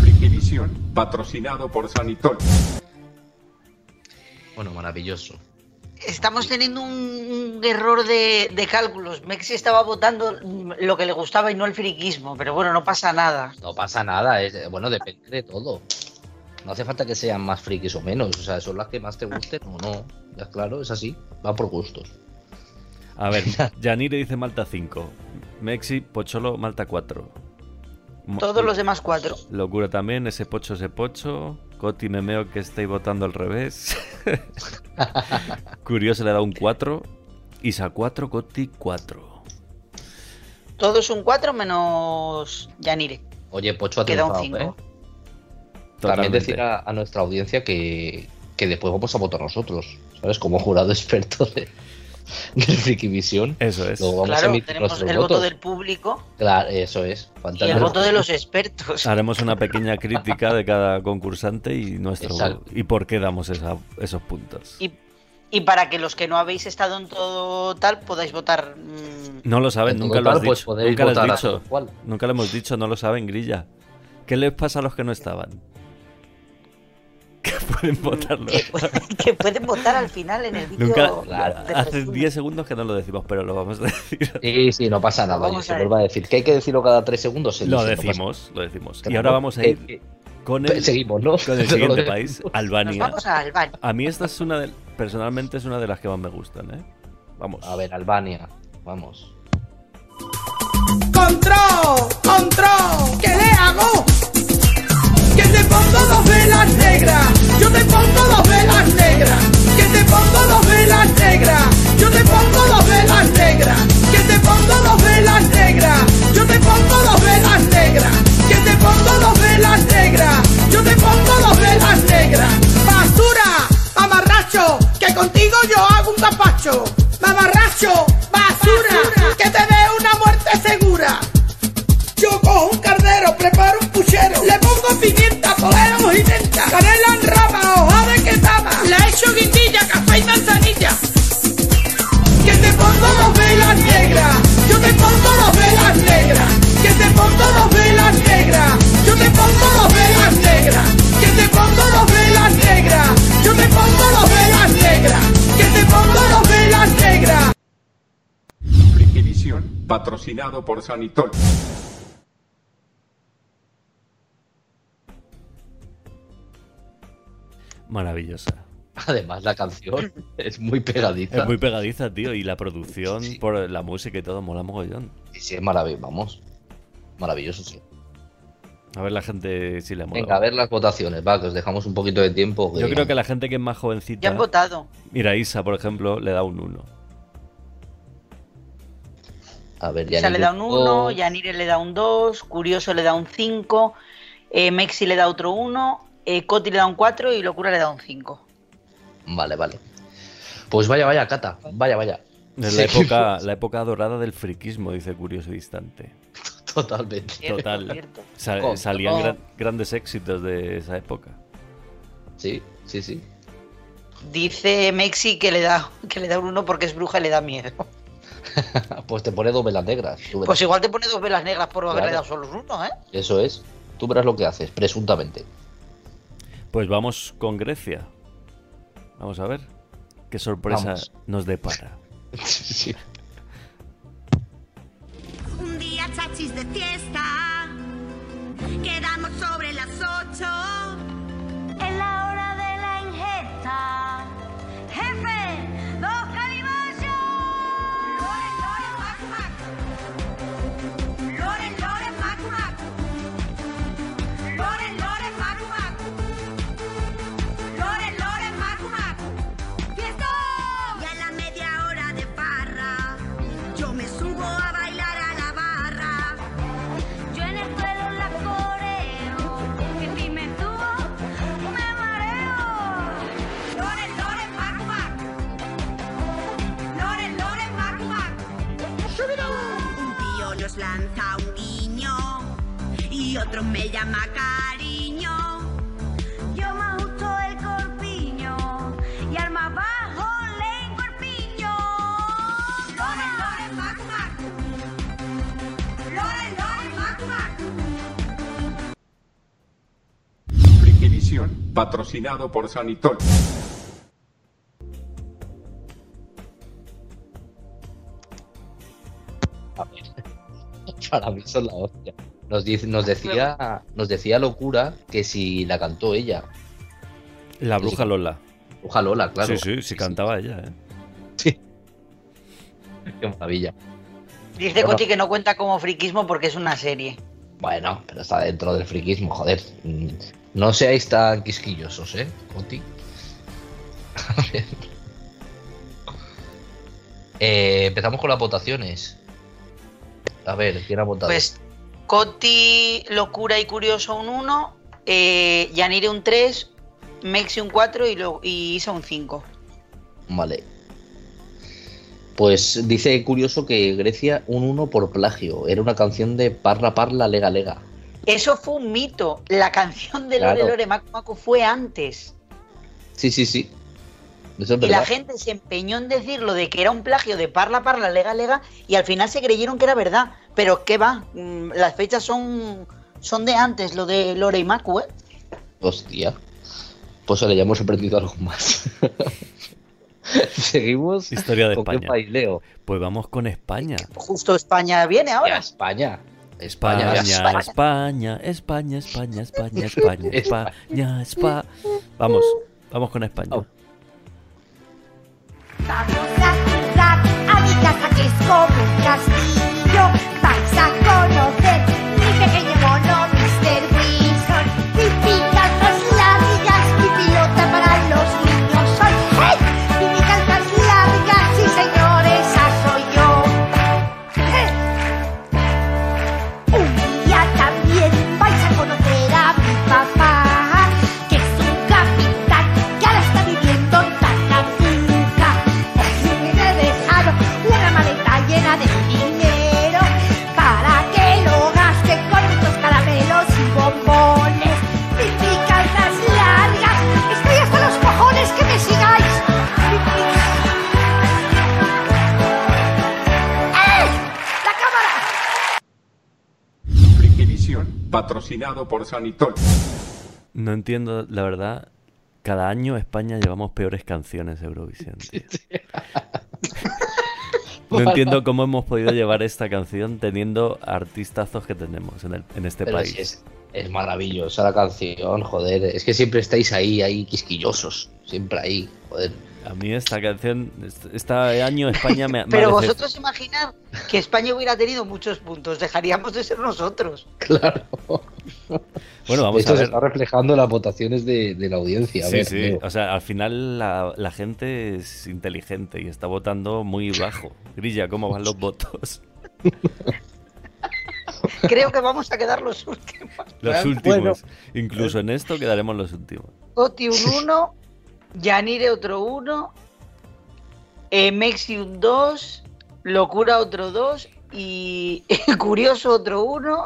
Frikivisión, patrocinado por Sanitol. Bueno, maravilloso. Estamos teniendo un, un error de, de cálculos. Mexi estaba votando lo que le gustaba y no el friquismo, pero bueno, no pasa nada. No pasa nada, es, bueno, depende de todo. No hace falta que sean más frikis o menos, o sea, son las que más te gusten o no. Ya claro, es así, va por gustos. A ver, [LAUGHS] Yanire dice Malta 5. Mexi, Pocholo, Malta 4. Mo- Todos los demás cuatro. Locura también, ese pocho, ese pocho. Coti memeo que estáis votando al revés. [LAUGHS] Curioso le da un 4. Isa 4, Coti 4. Todos un 4 menos Yanire. Oye, Pocho ha Queda un triunfado, cinco. ¿eh? También decir a, a nuestra audiencia que, que después vamos a votar nosotros, ¿sabes? Como jurado experto de, de Frikivisión. Eso es. Luego vamos Claro, tenemos el voto del público Claro, eso es. y Faltan el voto de los expertos. Haremos una pequeña crítica de cada concursante y nuestro Exacto. y por qué damos esa- esos puntos. Y, y para que los que no habéis estado en todo tal podáis votar. mm, No lo saben, En nunca lo has tal, pues dicho. Nunca lo has dicho. Nunca lo hemos dicho, no lo saben, Grilla. ¿Qué les pasa a los que no estaban? ¿Qué [LAUGHS] pueden votarlo. que pueden votar al final en el vídeo. Nunca, hace resumen. 10 segundos que no lo decimos, pero lo vamos a decir. Sí, sí, no pasa nada. Vamos Yo se vuelvo a decir que hay que decirlo cada tres segundos. se Lo dice, no pasa decimos, lo decimos. Que Y ahora vamos a que- ir que- con el, seguimos, ¿no? con el No siguiente [LAUGHS] lo país, Nos Albania. vamos a Albania. A mí esta es una de, personalmente es una de las que más me gustan, ¿eh? Vamos. A ver, Albania. Vamos. ¡Control! ¡Control! ¿Qué le hago? Que te pongo dos velas negras. Yo te pongo dos velas negras. Que te pongo dos velas negras. Yo te pongo dos velas negras. Que te pongo dos velas negras. Yo te pongo dos velas negras. Que te pongo dos velas negras. Yo te pongo dos velas negras. Basura, mamarracho, que contigo yo hago un capacho. Mamarracho, basura, que te dé una muerte segura. Yo cojo un cardero, pongo pimienta, poleo y menta, canela en rama, hoja de quetama, le echo guindilla, café y manzanilla. Que te pongo dos velas negras, yo te pongo dos velas negras, que te pongo dos velas negras, yo te pongo dos velas negras, que te pongo dos velas negras, yo te pongo dos velas negras, que te pongo dos velas negras. Frikivisión, patrocinado por Sanitol. Maravillosa. Además, la canción [LAUGHS] es muy pegadiza. Es muy pegadiza, tío. Y la producción, por la música y todo, mola mogollón. Sí, sí, es maravilloso. Vamos. Maravilloso, sí. A ver la gente si le mola. Venga, a ver las votaciones, va, que os dejamos un poquito de tiempo. Yo creo que la gente que es más jovencita. Ya han votado. Mira, Isa, por ejemplo, le da un 1. A ver, Isa le da un 1, Yanire le da un 2, Curioso le da un 5, eh, Mexi le da otro 1, eh, Coti le da un 4 y Locura le da un 5. Vale, vale. Pues vaya, vaya, Cata. Vaya, vaya. Es la época, la época dorada del friquismo, dice Curioso Distante. [LAUGHS] Totalmente. Total. Con- salían con- gran- grandes éxitos de esa época. Sí, sí, sí. Dice Mexi que le da que le da un 1 porque es bruja y le da miedo. [LAUGHS] pues te pone dos velas negras. Pues igual te pone dos velas negras por haberle Claro. dado solo uno, ¿eh? Eso es. Tú verás lo que haces, presuntamente. Pues vamos con Grecia. Vamos a ver qué sorpresa Vamos. nos depara. [LAUGHS] sí. Un día chachis de fiesta, quedamos sobre las ocho. En la hora me llama cariño. Yo me ajusto el corpiño y al más bajo le encorpiño. Lore, lore, macu, macu. Lore, lore, macu, macu. Frikivisión, patrocinado por Sanitol. A [LAUGHS] ver. Para mí son la hostia. Nos, dice, nos, decía, nos decía locura que si la cantó ella. La bruja Lola. Bruja Lola, claro. Sí, sí, sí cantaba ella, ¿eh? [LAUGHS] Qué maravilla. Dice Bueno. Coti que no cuenta como friquismo porque es una serie. Bueno, pero está dentro del friquismo, joder. Mm, No seáis tan quisquillosos, ¿eh, Conti? [LAUGHS] A ver. Eh, empezamos con las votaciones. A ver, ¿quién ha votado? Pues Coti, Locura y Curioso un 1, eh, Yanire un 3, Mexi un 4 y, lo- y Isa un 5. Vale. Pues dice curioso que Grecia un 1 por plagio. Era una canción de Parla Parla Lega Lega. Eso fue un mito. La canción de Lore Claro. Lore Macu Macu fue antes. Sí, sí, sí. Eso es Y la gente se empeñó en decirlo de que era un plagio de Parla Parla Lega Lega y al final se creyeron que era verdad. Pero ¿qué va? Mm, Las fechas son, son de antes, lo de Lore y Macu, ¿eh? Hostia. Pues le hemos aprendido algo más. [LAUGHS] Seguimos. Historia de ¿Con qué España. país, Leo? Pues vamos con España. Justo España viene Ya, ahora. España. España, España, España, España, España, España, [LAUGHS] España, España, España, España. Vamos, vamos con España. Vamos a jugar a mi casa que es como un castillo. Patrocinado por Sanitol. No entiendo, la verdad, cada año España llevamos peores canciones de Eurovisión. tío. [LAUGHS] No entiendo [LAUGHS] cómo hemos podido llevar esta canción teniendo artistazos que tenemos en, el- en este Pero país. si es, es maravillosa la canción, joder. Es que siempre estáis ahí, ahí quisquillosos. Siempre ahí, joder. A mí esta canción, este- este año España me, Pero vosotros imaginad que España hubiera tenido muchos puntos, dejaríamos de ser nosotros. Claro. Bueno, vamos Esto a se ver. está reflejando en las votaciones de, de la audiencia. A Sí, ver, sí. O sea, al final la, la gente es inteligente y está votando muy bajo. Grilla, ¿cómo van los votos? [LAUGHS] Creo que vamos a quedar los últimos. Los Bueno. últimos. Incluso en esto quedaremos los últimos. Oti un 1, Yanire otro 1, eh, Mexi un 2, Locura otro 2 [LAUGHS] y Curioso otro 1.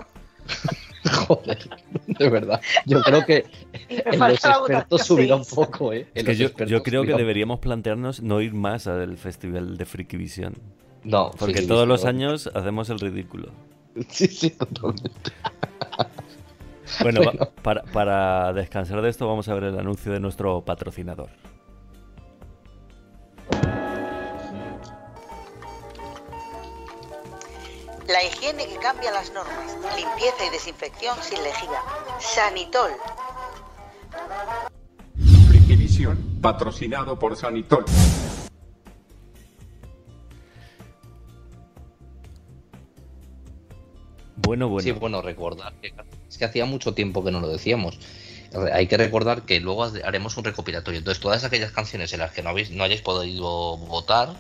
[LAUGHS] De verdad. Yo creo que [LAUGHS] en los expertos subirá un poco, ¿eh? Es que yo, creo que deberíamos plantearnos no ir más al festival de Frikivisión. No, Porque todos los años hacemos el ridículo. Sí, sí, totalmente. [LAUGHS] Bueno, va- Bueno. para, para descansar de esto vamos a ver el anuncio de nuestro patrocinador. La higiene que cambia las normas. Limpieza y desinfección sin lejía. Sanitol. Frikivisión, patrocinado por Sanitol. Bueno, bueno. Sí, bueno, recordar que es que hacía mucho tiempo que no lo decíamos. Hay que recordar que luego haremos un recopilatorio. Entonces, todas aquellas canciones en las que no, habéis, no hayáis podido votar,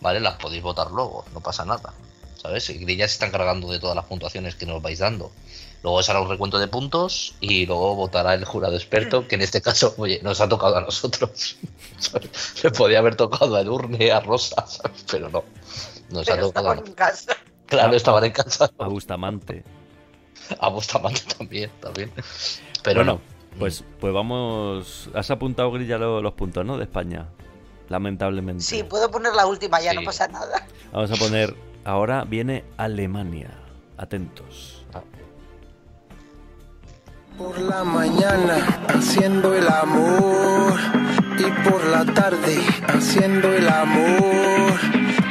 ¿vale? Las podéis votar luego, no pasa nada. ¿Sabes? Y ya se están cargando de todas las puntuaciones que nos vais dando. Luego se hará un recuento de puntos y luego votará el jurado experto, que en este caso, oye, nos ha tocado a nosotros. [LAUGHS] ¿sabes? Le podía haber tocado a Edurne, a Rosa, ¿sabes? pero no. Nos ha tocado a estaban en casa. Claro, estaban en casa. A Bustamante. [LAUGHS] A Bustamante también, también. Pero bueno, no. pues, pues vamos. Has apuntado, Grilla, lo- los puntos, ¿no? De España. Lamentablemente. Sí, puedo poner la última, ya Sí. no pasa nada. Vamos a poner. Ahora viene Alemania. Atentos. Por la mañana haciendo el amor y por la tarde haciendo el amor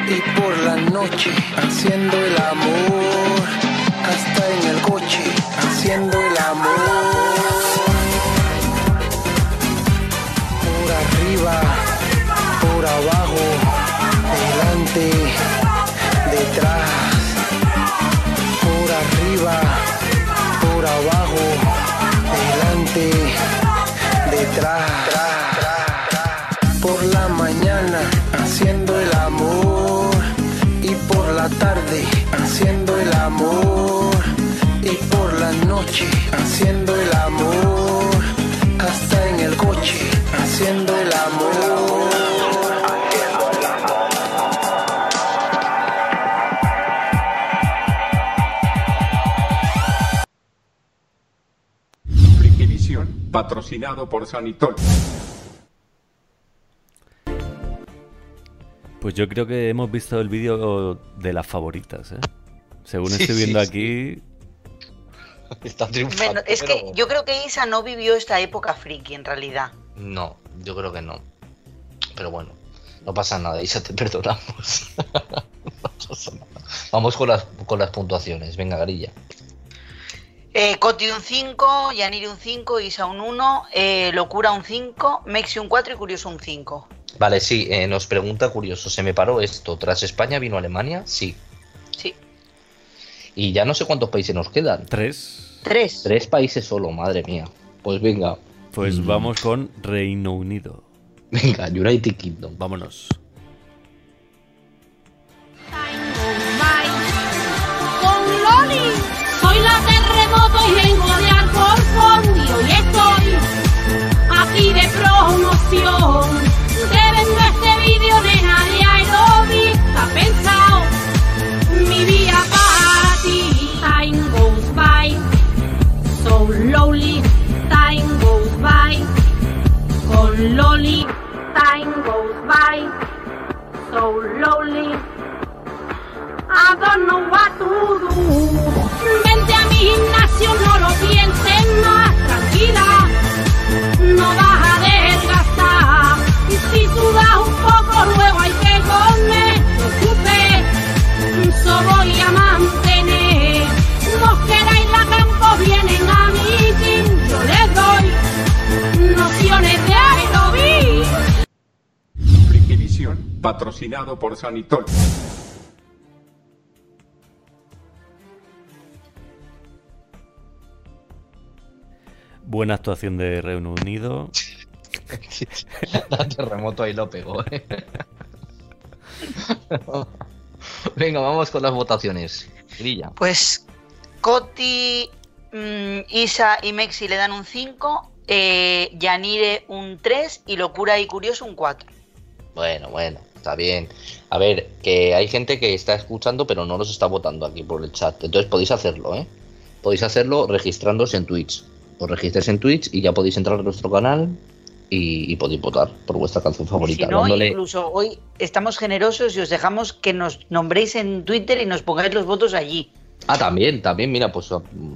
y por la noche haciendo el amor hasta en el coche haciendo el amor por arriba por abajo delante detrás por arriba por abajo delante, detrás. Haciendo el amor hasta en el coche haciendo el amor. Frikivisión, patrocinado por Sanitol. Pues yo creo que hemos visto el vídeo de las favoritas, ¿eh? Según Sí, estoy viendo sí, aquí. [LAUGHS] Está triunfando. Bueno, es que pero- yo creo que Isa no vivió esta época friki en realidad. No, yo creo que no. Pero bueno, no pasa nada, Isa, te [LAUGHS] perdonamos. [LAUGHS] No pasa nada. Vamos con las, con las puntuaciones. Venga, Garilla. Eh, Coti un 5, Yaniri un 5, Isa un 1, eh, Locura un 5, Mexi un 4 y Curioso un 5. Vale, sí, eh, nos pregunta curioso, ¿se me paró esto? ¿Tras España vino Alemania? Sí. Y ya no sé cuántos países nos quedan. Tres. Tres. Tres países solo, madre mía. Pues venga. Pues Mm. vamos con Reino Unido. Venga, United Kingdom. Vámonos. con Loli. Soy la terremoto y vengo de Alcorcón y hoy estoy aquí de promoción. Te vendo este vídeo de slowly, time goes by. Con Loli, time goes by, so slowly. I don't know what to do. Vente a mi gimnasio, no lo pienses más, tranquila. No vas a desgastar. Y si sudas un poco, luego hay que comer. No so voy a mantener. Nos queráis la campo, vienen patrocinado por Sanitol. Buena actuación de Reino Unido. La terremoto ahí lo pegó. ¿eh? Venga, vamos con las votaciones. Grilla. Pues Coti, mm, Isa y Mexi le dan un 5, eh, Yanire un 3 y Locura y Curioso un 4. Bueno, bueno, está bien. A ver, que hay gente que está escuchando pero no nos está votando aquí por el chat. Entonces podéis hacerlo, ¿eh? Podéis hacerlo registrándose en Twitch. Os registráis en Twitch y ya podéis entrar a nuestro canal y, y podéis votar por vuestra canción Si favorita. no, dándole- incluso hoy estamos generosos y os dejamos que nos nombréis en Twitter y nos pongáis los votos allí. Ah, también, también, mira, pues,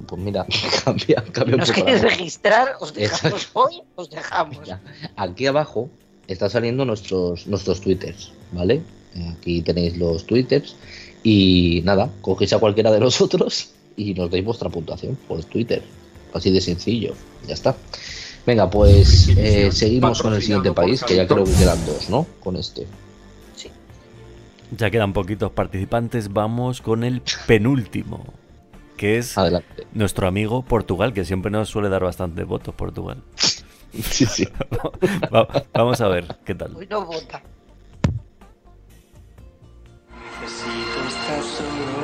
pues mira, [LAUGHS] cambia, cambia ¿Nos queréis registrar? Os dejamos Exacto. hoy, os dejamos. Aquí abajo están saliendo nuestros, nuestros twitters, ¿vale? Aquí tenéis los twitters y nada, cogéis a cualquiera de nosotros y nos dais vuestra puntuación por Twitter. Así de sencillo, ya está. Venga, pues eh, seguimos con el siguiente país, que ya creo que quedan dos, ¿no? Con este. Ya quedan poquitos participantes. Vamos con el penúltimo, que es nuestro amigo Portugal, que siempre nos suele dar bastantes votos Portugal. Sí, sí. [LAUGHS] Va- vamos a ver qué tal. Hoy no vota. Necesito estar solo,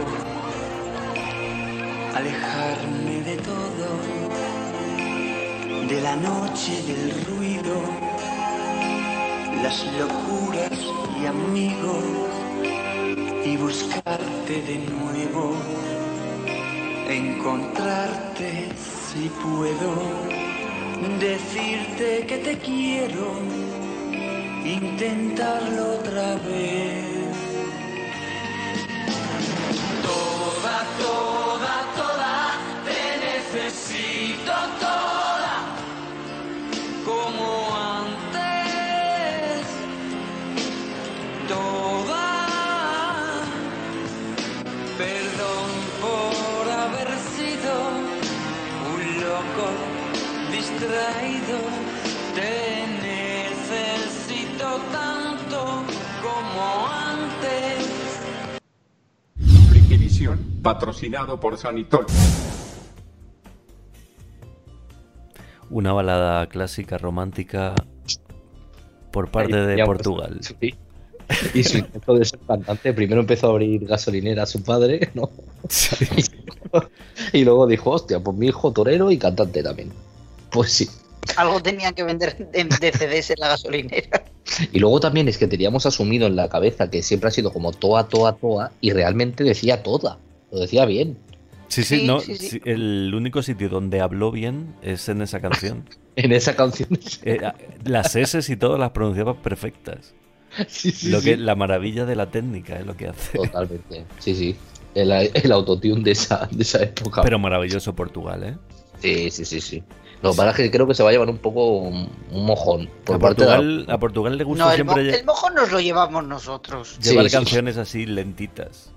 alejarme de todo, de la noche, del ruido, las locuras y amigos, y buscarte de nuevo, encontrarte si puedo, decirte que te quiero, intentarlo otra vez. Patrocinado por Sanitol. Una balada clásica romántica por parte Ahí de. Portugal. Sí. Y su intento de ser cantante, primero empezó a abrir gasolinera a su padre, ¿no? [LAUGHS] y luego dijo, hostia, pues mi hijo torero y cantante también. Pues sí. Algo tenían que vender de, de CDs en la gasolinera. [LAUGHS] Y luego también es que teníamos asumido en la cabeza que siempre ha sido como toa, toa, toa, y realmente decía toda. Lo decía bien. Sí, sí, Sí, no, sí, sí. sí, el único sitio donde habló bien es en esa canción. [LAUGHS] En esa canción. Eh, a- las S y todo las pronunciaba perfectas. [LAUGHS] Sí, sí, lo que, sí. La maravilla de la técnica es lo que hace. Totalmente. Sí, sí. El, el autotune de esa, de esa época. Pero maravilloso Portugal, ¿eh? Sí, sí, sí, sí. Lo que pasa es que creo que se va a llevar un poco un, un mojón. Por A parte de la- Portugal, a Portugal le gusta No, el, mo- siempre lle- el mojo nos lo llevamos nosotros. llevar Sí, sí. canciones así lentitas.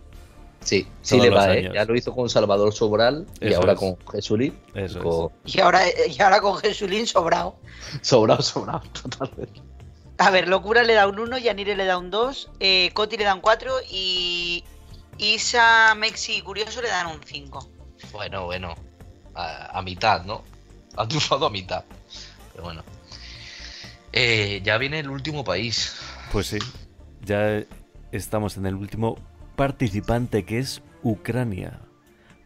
Sí, sí le va, ¿eh? Ya lo hizo con Salvador Sobral y Eso ahora es. con Jesulín. Eso es. Y ahora, y ahora con Jesulín sobrado. Sobrado, sobrado, [LAUGHS] totalmente. A ver, Locura le da un 1, Yanire le da un 2, eh, Coti le da un 4 y Isa, Mexi y Curioso le dan un 5. Bueno, bueno. A, a mitad, ¿no? Ha triunfado a mitad. Pero bueno. Eh, ya viene el último país. Pues sí, ya estamos en el último participante que es Ucrania,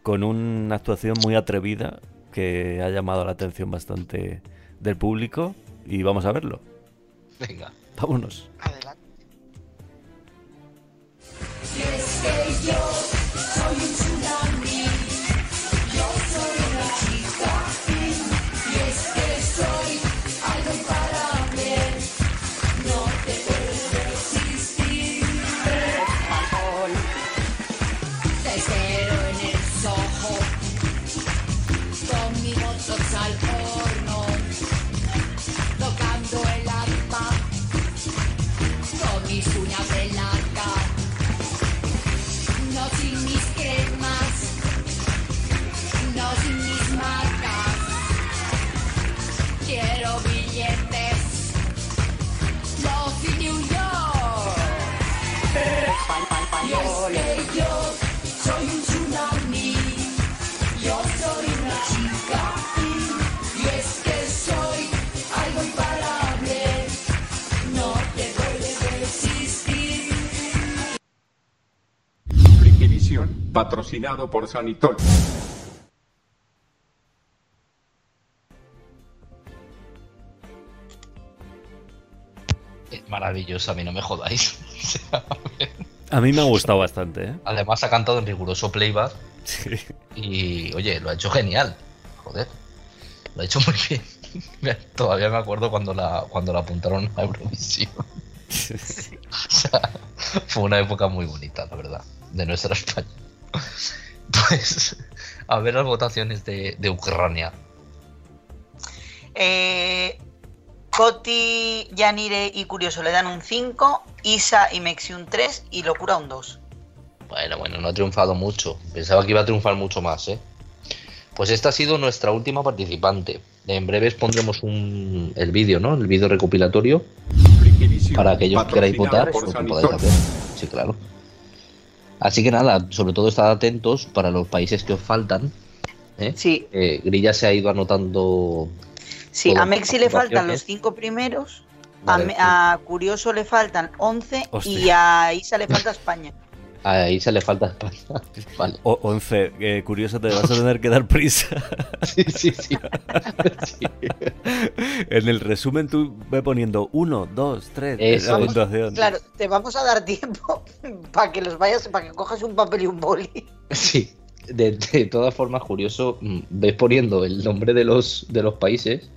con una actuación muy atrevida que ha llamado la atención bastante del público y vamos a verlo. Venga. Vámonos. Si patrocinado por Sanitol. Es maravilloso, a mí no me jodáis. [LAUGHS] A mí me ha gustado bastante, ¿eh? Además ha cantado en riguroso playback. Y oye, lo ha hecho genial. Joder. Lo ha hecho muy bien. [LAUGHS] Todavía me acuerdo cuando la, cuando la apuntaron a Eurovisión. [LAUGHS] O sea, fue una época muy bonita, la verdad, de nuestra España. [LAUGHS] Pues, a ver las votaciones de, de Ucrania. Eh, Coti, Yanire y Curioso le dan un 5, Isa y Mexi un 3 y Locura un 2. Bueno, bueno, no ha triunfado mucho. Pensaba que iba a triunfar mucho más, ¿eh? Pues esta ha sido nuestra última participante. En breves pondremos un, el vídeo, ¿no? El vídeo recopilatorio. Para aquellos que queráis votar, por lo Sanitol. podáis hacer. Sí, claro. Así que nada, sobre todo estad atentos para los países que os faltan. ¿eh? Sí. Eh, Grilla se ha ido anotando. Sí, a Mexi le faltan los 5 primeros, a, Vale, Me- a Curioso le faltan 11 y a Isa le falta España. Ahí se le falta España. [LAUGHS] Vale. O 11, eh, curioso, te vas a tener que dar prisa. [LAUGHS] Sí, sí, [LAUGHS] sí. en el resumen tú ve poniendo 1, 2, 3, Eso puntuación. Claro, te vamos a dar tiempo para que los vayas, para que cojas un papel y un boli. Sí, de, de todas formas, curioso, mm, ves poniendo el nombre de los, de los países,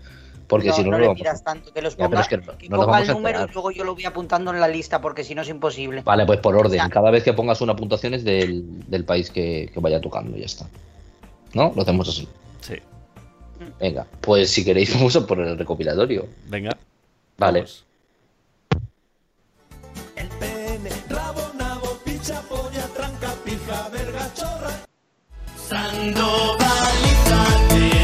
porque no, si no, no le lo vamos miras tanto, que los Ya, pero ponga, es que no- que no los ponga vamos el número y luego yo lo voy apuntando en la lista porque si no es imposible. Vale, pues por orden. O sea- Cada vez que pongas una puntuación es del, del país que, que vaya tocando, ya está. ¿No? Lo hacemos así. Sí. Venga, pues si queréis [LAUGHS] vamos a poner el recopilatorio. Venga. Vale. Pene, rabo, nabo, picha, polla, tranca, pija, verga, chorra. Sandovalízate,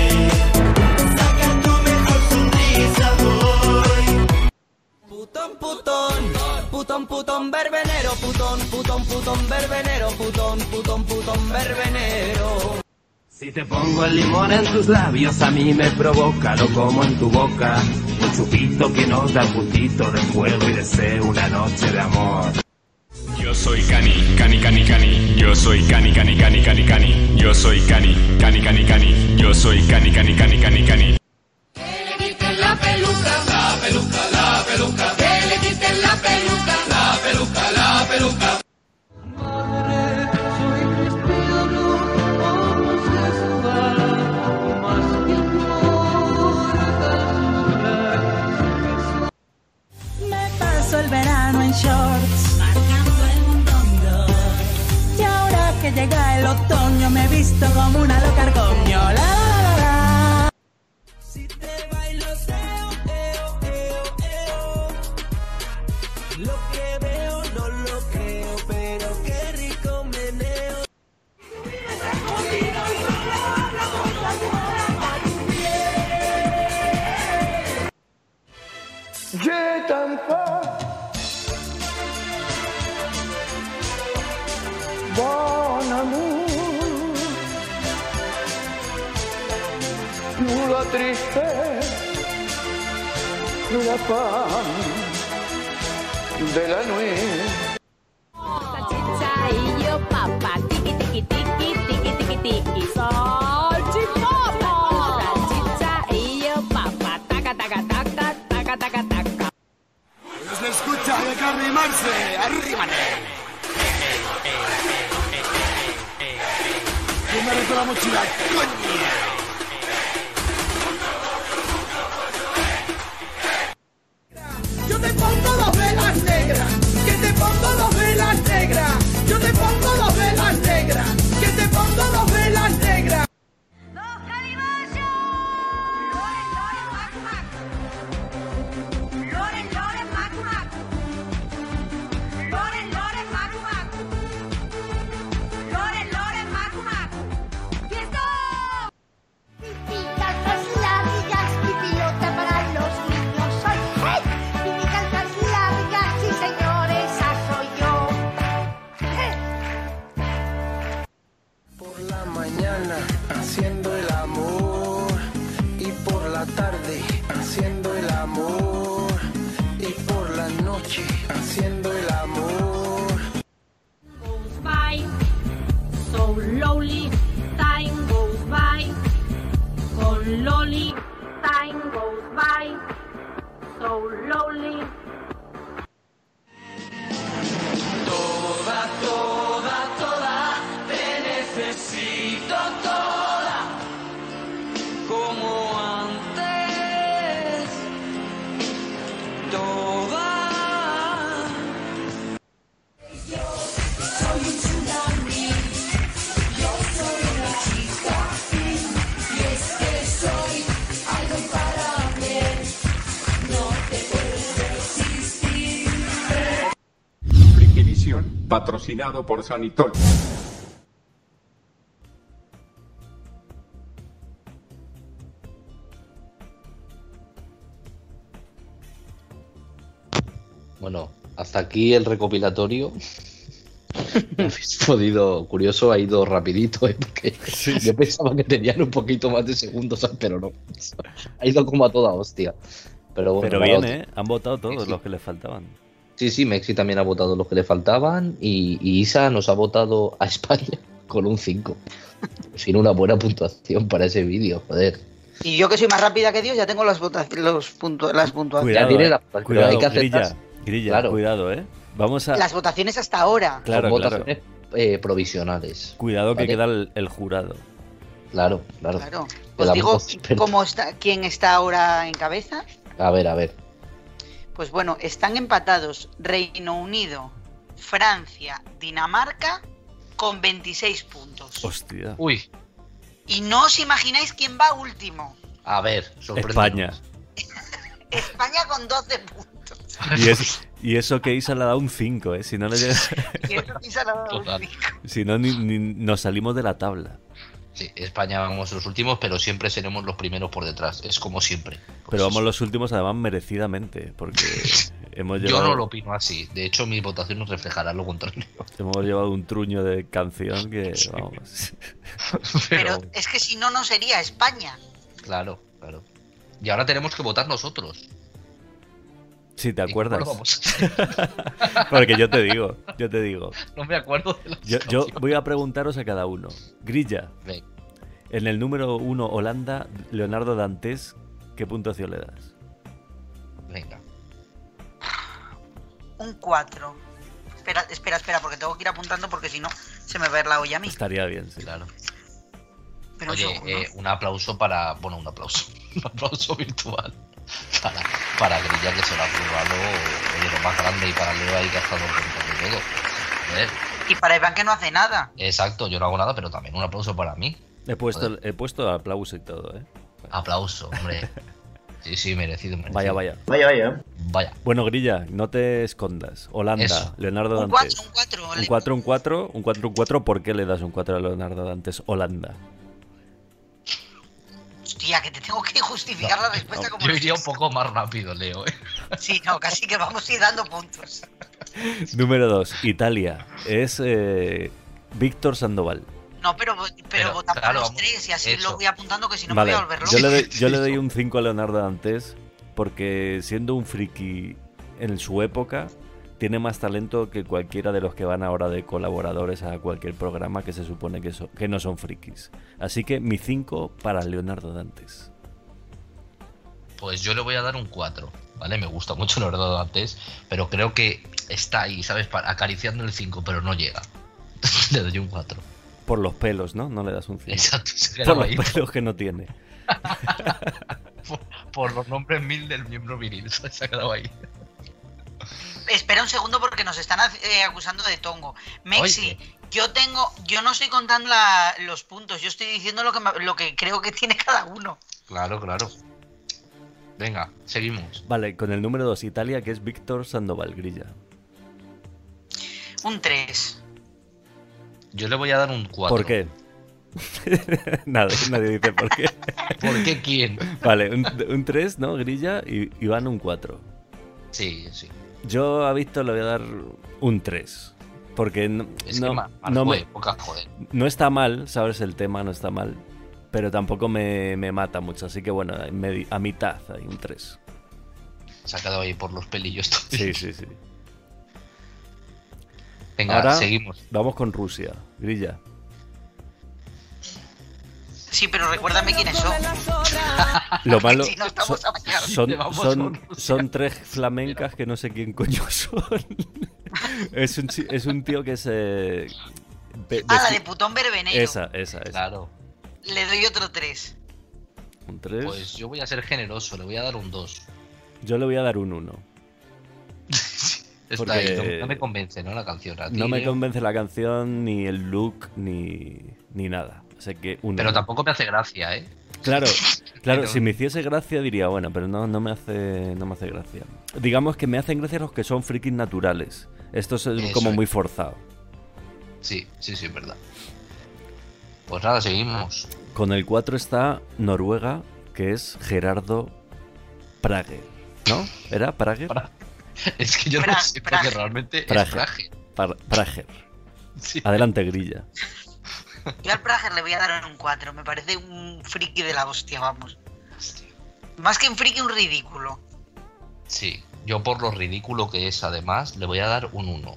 Putón, putón, putón, verbenero, putón, putón, putón, verbenero, putón, putón, putón, verbenero. Si te pongo el limón en tus labios, a mí me provoca, lo como en tu boca. Un chupito que nos da putito de fuego y deseo una noche de amor. Yo soy Cani, Cani, Cani, Cani. Yo soy Cani, Cani, Cani, Cani, Cani. Yo soy Cani, Cani, Cani, Cani. Yo soy Cani, Cani, Cani, Cani, Cani. Que le quiten la peluca, la peluca, la peluca. Peluca, la peluca, la peluca. Me paso el verano en shorts, marcando el mundo. Y ahora que llega el otoño, me he visto como una loca argoño. Tampa. Bon la tristesse, la pan de la nuit. Arrimarse. Arrímate. Meto la mochila, coño. Patrocinado por Sanitol. Bueno, hasta aquí el recopilatorio. [LAUGHS] Habéis podido, curioso, ha ido rapidito, ¿eh? porque yo pensaba que tenían un poquito más de segundos, pero no. Ha ido como a toda hostia. Pero, bueno, Pero bien. ¿eh? Han votado todos los que les faltaban. Sí, sí, Mexi también ha votado los que le faltaban y, y Isa nos ha votado a España [LAUGHS] con un 5. [LAUGHS] Sin una buena puntuación para ese vídeo, joder. Y yo que soy más rápida que Dios, ya tengo las, los puntu- las puntuaciones. Cuidado, tiene eh. la- pero cuidado, hay que hacer grilla, grilla, Claro. cuidado, ¿eh? Vamos a... Las votaciones hasta ahora. Claro, Son claro. votaciones eh, provisionales. Cuidado que queda el, el jurado. Claro, claro. Claro. Os digo cómo está, quién está ahora en cabeza. A ver, a ver. Pues bueno, están empatados Reino Unido, Francia, Dinamarca con 26 puntos. Hostia. Uy, Y no os imagináis quién va último. a ver. España. [LAUGHS] España con 12 puntos. Y, es- y eso que Isa le ha dado un 5, ¿eh? Si no, le [LAUGHS] Y eso sí se ha dado un si no ni, ni- nos salimos de la tabla. Sí, España vamos los últimos, pero siempre seremos los primeros por detrás. Es como siempre. Pero vamos los últimos, además, merecidamente. Porque [LAUGHS] hemos Yo llevado, no lo opino así. De hecho, mi votación nos reflejará lo contrario. [LAUGHS] hemos llevado un truño de canción que, [LAUGHS] vamos. Pero es que si no, no sería España. Claro, claro. Y ahora tenemos que votar nosotros. Si te ¿Y cómo acuerdas. [LAUGHS] Porque yo te digo, yo te digo. No me acuerdo de la Yo, yo voy a preguntaros a cada uno. Grilla, en el número uno Holanda, Leonardo Dantes, ¿qué puntuación le das? Venga. Un 4. Espera, espera, espera, porque tengo que ir apuntando porque si no se me va a ir la olla a mí. Estaría bien, sí. Claro. Pero un Oye, segundo. eh, un aplauso para. Bueno, un aplauso. [LAUGHS] Un aplauso virtual. Para, para Grilla que se lo ha currado oye, lo más grande y para Leo ahí que ha estado con todo. Joder. Y para Iván que no hace nada. Exacto, yo no hago nada, pero también un aplauso para mí. He puesto, Joder. he puesto aplauso y todo, ¿eh? Aplauso, hombre. [LAUGHS] Sí, sí, merecido, merecido. Vaya, vaya. Vaya, vaya. Vaya. Bueno, Grilla, no te escondas. Holanda, Eso. Leonardo Un Dantes. 4, un 4. Un 4, un 4, un 4, un 4. ¿Por qué le das un 4 a Leonardo Dantes? Holanda. Hostia, que te tengo que justificar la respuesta como Yo iría un poco más rápido, Leo. ¿eh? Sí, no, casi que vamos a ir dando puntos. Número 2, Italia. Es eh, Víctor Sandoval. No, pero, pero, Pero, votamos claro, los tres y así eso. lo voy apuntando que si no Vale, me voy a volver loco. yo le, doy, yo le doy un 5 a Leonardo Dantes porque siendo un friki en su época, tiene más talento que cualquiera de los que van ahora de colaboradores a cualquier programa que se supone que, so- que no son frikis. Así que mi 5 para Leonardo Dantes. Pues yo le voy a dar un 4, ¿vale? Me gusta mucho Leonardo antes, pero creo que está ahí, ¿sabes? Acariciando el 5, pero no llega. [LAUGHS] le doy un 4. Por los pelos, ¿no? No le das un 5. Exacto, se Por los pelos que no tiene. [LAUGHS] Por los nombres mil del miembro viril, [LAUGHS] se ha quedado ahí. Espera un segundo porque nos están eh, acusando de tongo. Mexi, yo tengo, yo no estoy contando la- los puntos, yo estoy diciendo lo que, me- lo que creo que tiene cada uno. Claro, claro. Venga, seguimos. Vale, con el número 2 Italia, que es Víctor Sandoval Grilla. Un 3. Yo le voy a dar un 4. ¿Por qué? [LAUGHS] Nada, nadie dice por qué. [LAUGHS] ¿Por qué quién? Vale, un 3, ¿no? Grilla y Iván un 4. Sí, sí. Yo a Víctor le voy a dar un 3. Porque no, Es que no, no me- joder. no está mal, ¿sabes? El tema no está mal. Pero tampoco me, me mata mucho. Así que bueno, medi- a mitad hay un 3. Se ha quedado ahí por los pelillos. Sí, sí, sí. Venga, Ahora seguimos. Vamos con Rusia. Grilla. Sí, pero recuérdame quiénes son. [LAUGHS] Lo malo [LAUGHS] Si no estamos son, son, son, son tres flamencas que no sé quién coño [LAUGHS] son. es, un, es un tío que se... ve- Ah, la de putón verbenero. Esa, esa, esa. Claro. Le doy otro 3. Un 3. Pues yo voy a ser generoso, le voy a dar un 2. Yo le voy a dar un 1. Está ahí, no, no me convence, ¿no? La canción. a No me convence la canción, ni el look, ni, ni nada. Que Pero tampoco me hace gracia, ¿eh? Claro, [LAUGHS] claro, Pero- si me hiciese gracia diría, bueno, pero no, no me hace no me hace gracia. Digamos que me hacen gracia los que son frikis naturales. Esto es Eso como es. muy forzado. Sí, sí, sí, es verdad. Pues nada, seguimos. Con el 4 está Noruega, que es Gerardo Prager. ¿No? ¿Era Prager? [LAUGHS] Es que yo no sé, porque Prager. realmente es Prager. Prager. Par- Prager. Sí. Adelante, Grilla. [LAUGHS] Yo al Prager le voy a dar un 4. Me parece un friki de la hostia, vamos. Más que un friki, un ridículo. Sí, yo por lo ridículo que es, además, le voy a dar un 1.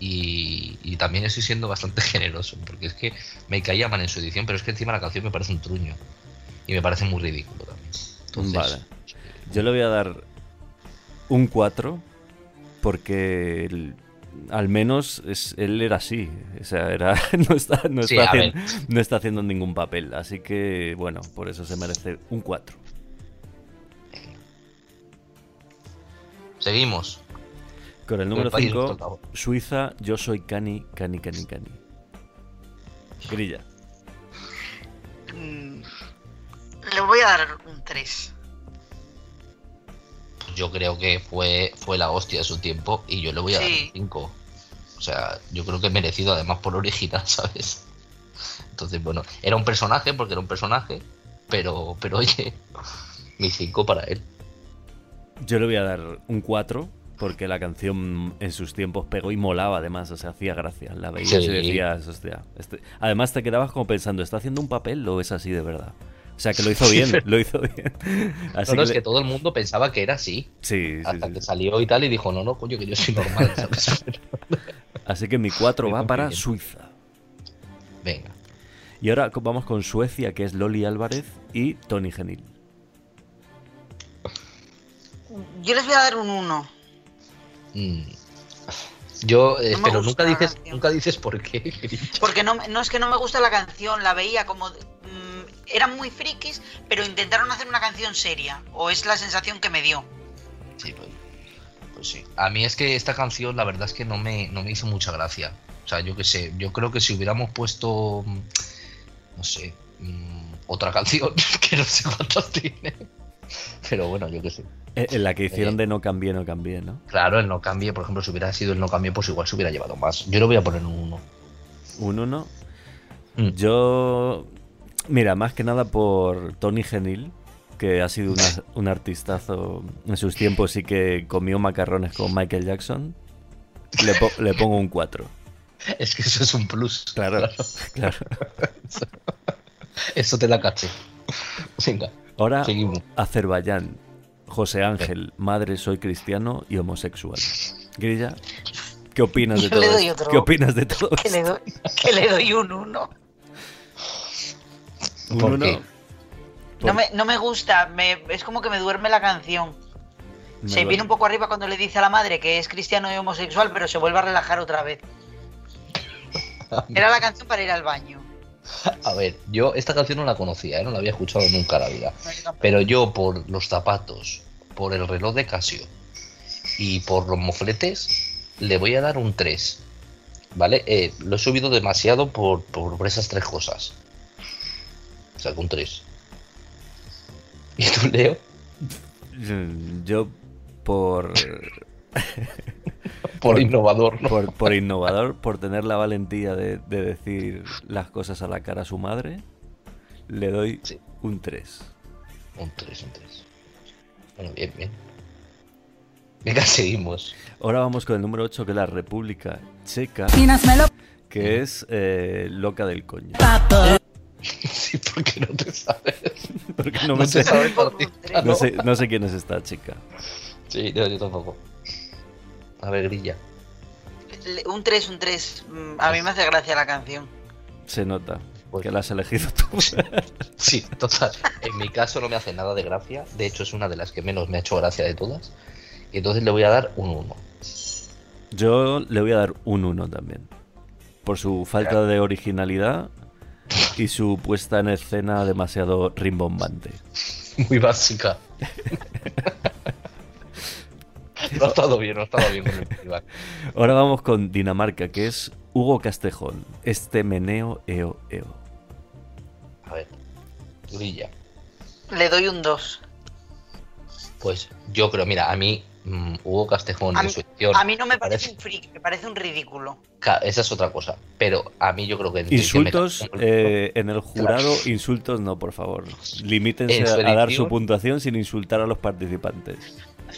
Y, y también estoy siendo bastante [LAUGHS] generoso, porque es que me caía mal en su edición, pero es que encima la canción me parece un truño. Y me parece muy ridículo también. Entonces, Vale. Yo le voy a dar un 4 porque el- al menos es- él era así. O sea, era, [LAUGHS] no, está, no, está no haciendo ningún papel. Así que, bueno, por eso se merece un 4. Seguimos. Con el número El país 5, tocaba. Suiza, yo soy Cani, Cani, Cani, Cani. Grilla. Mm, Le voy a dar un 3. Yo creo que fue, fue la hostia de su tiempo y yo le voy a dar un 5. O sea, yo creo que merecido además por original, [LAUGHS] ¿sabes? Entonces, bueno, era un personaje porque era un personaje, pero, pero oye, mi 5 para él. Yo le voy a dar un 4 porque la canción en sus tiempos pegó y molaba además, o sea, hacía gracia. La veías Sí. y decías, hostia. este- Además te quedabas como pensando, ¿está haciendo un papel o es así de verdad? O sea, que lo hizo bien, lo hizo bien. Así no, no, es le- que todo el mundo pensaba que era así. Sí, sí, Hasta sí. que salió y tal y dijo, no, no, coño, que yo soy normal, [LAUGHS] ¿sabes? Así que mi 4 va para bien. Suiza. Venga. Y ahora vamos con Suecia, que es Loli Álvarez y Tony Genil. Yo les voy a dar un 1. Mm. Yo, eh, No pero nunca dices, nunca dices por qué. [LAUGHS] Porque no, no es que no me gusta la canción, la veía como... eran muy frikis, pero intentaron hacer una canción seria. O es la sensación que me dio. Sí, pues, pues sí. A mí es que esta canción, la verdad es que no me, no me hizo mucha gracia. O sea, yo qué sé, yo creo que si hubiéramos puesto, mm, no sé, mm, otra canción, [LAUGHS] que no sé cuántas tiene. Pero bueno, yo qué sé. Eh, En la que hicieron Eh. de No Cambié, No Cambié, ¿no? Claro, el no cambie, por ejemplo, si hubiera sido el no cambie, pues igual se hubiera llevado más. Yo le voy a poner un 1. Un 1. Mm. Yo. Mira, más que nada por Tony Genil, que ha sido una- [LAUGHS] un artistazo en sus tiempos y que comió macarrones con Michael Jackson. Le, po- le pongo un 4. Es que eso es un plus. Claro, claro. [LAUGHS] Eso te la caché. Venga. Ahora, Seguimos. Azerbaiyán. José Ángel, madre, soy cristiano y homosexual. Grilla, ¿qué opinas de Yo todo le doy esto? otro. ¿Qué opinas de [LAUGHS] todo Que le doy, que le doy un 1. Un ¿Por uno. qué? No me, no me gusta, me, es como que me duerme la canción. Me Se viene un poco arriba cuando le dice a la madre que es cristiano y homosexual, pero se vuelve a relajar otra vez. [LAUGHS] Era la canción para ir al baño. A ver, yo esta canción no la conocía, ¿eh? no la había escuchado nunca en la vida. Pero yo por los zapatos, por el reloj de Casio y por los mofletes, le voy a dar un 3. ¿Vale? Eh, lo he subido demasiado por, por, por esas tres cosas. Que un 3. ¿Y tú, Leo? Yo, por. [LAUGHS] Por innovador, ¿no? Por, por innovador, por tener la valentía de, de decir las cosas a la cara a su madre, le doy un 3. Un 3, un 3. Bueno, bien, bien. Venga, [LAUGHS] seguimos. Ahora vamos con el número 8, que es la República Checa, que es eh, loca del coño. pato. [LAUGHS] Sí, porque no te sabes. [LAUGHS] Porque no No me sé, sabes participar, no ¿no? sé, no sé quién es esta chica. Sí, no, yo tampoco. A ver, grilla. Un 3, un 3. Mm, A mí me hace gracia la canción. Se nota que la has elegido tú. [LAUGHS] Sí, total. En mi caso no me hace nada de gracia. De hecho, es una de las que menos me ha hecho gracia de todas. Y entonces le voy a dar un 1. Yo le voy a dar un 1 también. Por su falta de originalidad y su puesta en escena demasiado rimbombante. Muy básica. [LAUGHS] No ha estado bien, no ha estado bien con el festival. Ahora vamos con Dinamarca, que es Hugo Castejón. Este meneo eo eo. A ver, grilla. Le doy un 2. Pues yo creo, mira, a mí mm, Hugo Castejón A en mí, su edición. a mí no me parece un freak, me parece un ridículo. Esa es otra cosa. Pero a mí yo creo que. que Insultos me- eh, en el jurado, insultos no, por favor. Limítense En a, dar su puntuación sin insultar a los participantes.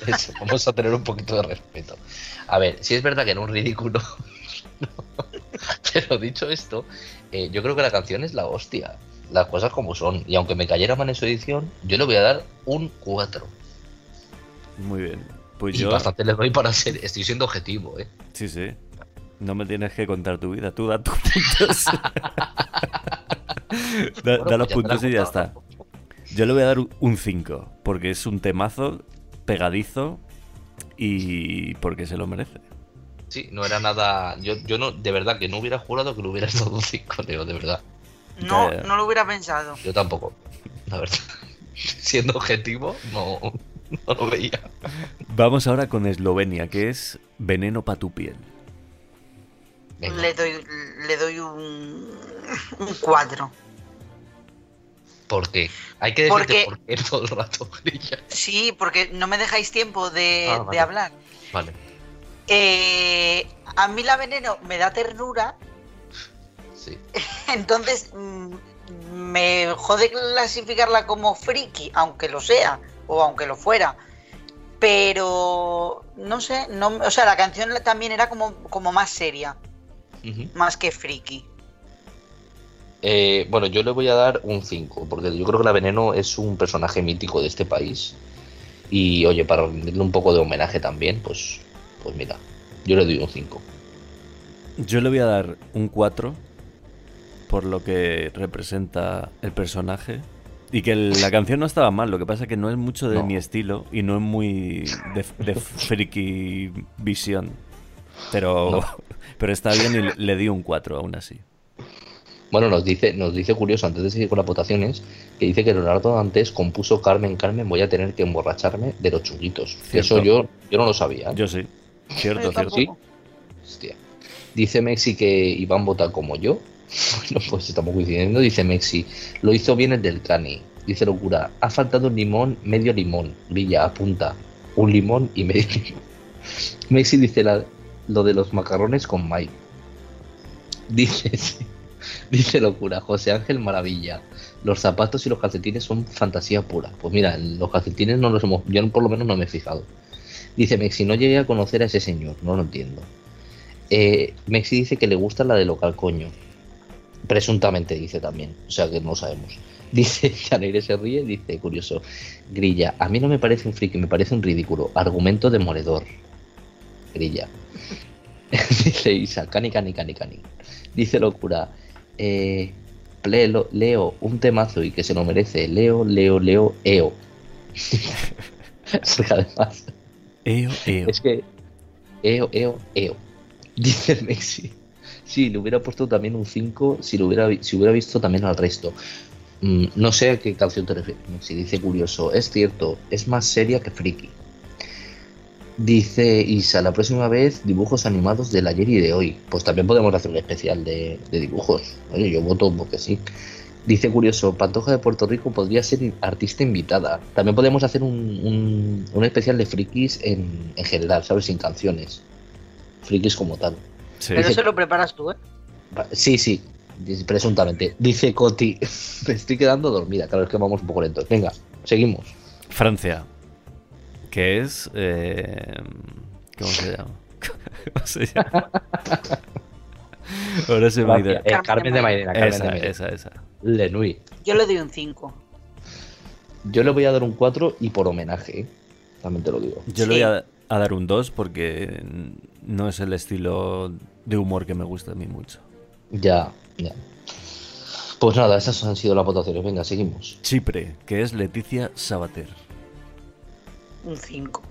[LAUGHS] Eso, vamos a tener un poquito de respeto. A ver, si es verdad que era un ridículo. [LAUGHS] Pero dicho esto, eh, yo creo que la canción es la hostia. Las cosas como son. Y aunque me cayera mal en su edición, yo le voy a dar un 4. Muy bien. Pues y yo. bastante le doy para ser. Estoy siendo objetivo, ¿eh? Sí, sí. No me tienes que contar tu vida, tú da tus puntos. [LAUGHS] da, da pues los he puntos y ya está. Yo le voy a dar un 5, porque es un temazo pegadizo y porque se lo merece. Sí, no era nada. Yo, yo no, de verdad que no hubiera jurado que le hubiera dado un 5, Leo, de verdad. No, no lo hubiera pensado. Yo tampoco, la verdad. [LAUGHS] Siendo objetivo, no, [LAUGHS] no lo veía. Vamos ahora con Eslovenia, que es Veneno para tu piel. Le doy, le doy un, un 4. ¿Por qué? Hay que decirte Porque- por qué todo el rato, [LAUGHS] Grilla. Sí, porque no me dejáis tiempo de, Ah, de hablar. Vale. Eh, a mí la veneno me da ternura, Sí. [LAUGHS] entonces mm, me jode clasificarla como friki, aunque lo sea, o aunque lo fuera. Pero no sé, no, o sea, la canción también era como, como más seria, más que friki. Eh, bueno, yo le voy a dar un 5, porque yo creo que la Veneno es un personaje mítico de este país. Y oye, para rendirle un poco de homenaje también, pues, pues mira, yo le doy un 5. Yo le voy a dar un 4 por lo que representa el personaje. Y que el- la canción no estaba mal, lo que pasa es que no es mucho de No. mi estilo y no es muy de, de friki visión. Pero, [LAUGHS] pero está bien y le di un 4 aún así. Bueno, nos dice, nos dice curioso, antes de seguir con las votaciones, que dice que Leonardo antes compuso Carmen, Carmen, voy a tener que emborracharme de los chunguitos. Eso yo, yo no lo sabía. ¿eh? Yo sí. Cierto, cierto. ¿Sí? Hostia. Dice Mexi que Iván vota como yo. Bueno, pues estamos coincidiendo. Dice Mexi, lo hizo bien el del Cani. Dice Locura, ha faltado un limón, medio limón. Villa, apunta. Un limón y medio [LAUGHS] limón. Mexi dice la- lo de los macarrones con Mike. Dice, [LAUGHS] dice Locura, José Ángel Maravilla. Los zapatos y los calcetines son fantasía pura. Pues mira, los calcetines no los hemos, yo por lo menos no me he fijado. Dice Mexi, no llegué a conocer a ese señor, no lo entiendo. Eh, Mexi dice que le gusta la de local coño. Presuntamente dice también, o sea que no sabemos. [LAUGHS] Dice, Janeire se ríe, dice, curioso, Grilla, a mí no me parece un friki, me parece un ridículo. Argumento demoledor. Grilla. [LAUGHS] dice Isa, cani, cani, cani, cani. Dice locura, eh, Leo, Leo, un temazo y que se lo merece. Leo, Leo, Leo, Eo. [LAUGHS] Además, Eo, eo. es que Eo, Eo, Eo. Dice el Mexi. Sí, le hubiera puesto también un 5 si, lo hubiera, si hubiera visto también al resto. Mm, no sé a qué canción te refieres, Mexi. Dice curioso. Es cierto, es más seria que friki. Dice Isa, la próxima vez dibujos animados del ayer y de hoy. Pues también podemos hacer un especial de, de dibujos. Oye, yo voto porque sí. Dice curioso, Pantoja de Puerto Rico podría ser artista invitada. También podemos hacer un, un- un especial de frikis en, en general, ¿sabes? Sin canciones. Frikis como tal. Pero eso lo preparas tú, ¿eh? Sí, sí, presuntamente. Dice Coti, [LAUGHS] me estoy quedando dormida. Claro, es que vamos un poco lentos. Venga, seguimos. Francia. Que es. eh, ¿Cómo se llama? [LAUGHS] ¿Cómo se llama? [LAUGHS] Ahora se me ha ido. Francia, eh, Carmen de Mairena, Carmen Esa, de Mairena. esa, esa. Lenui. Yo le doy un 5. Yo le voy a dar un 4 y por homenaje, ¿eh? también te lo digo. Yo le voy a, a dar un 2 porque no es el estilo de humor que me gusta a mí mucho. Ya, ya. Pues nada, esas han sido las votaciones. Venga, seguimos. Chipre, que es Leticia Sabater. Un 5.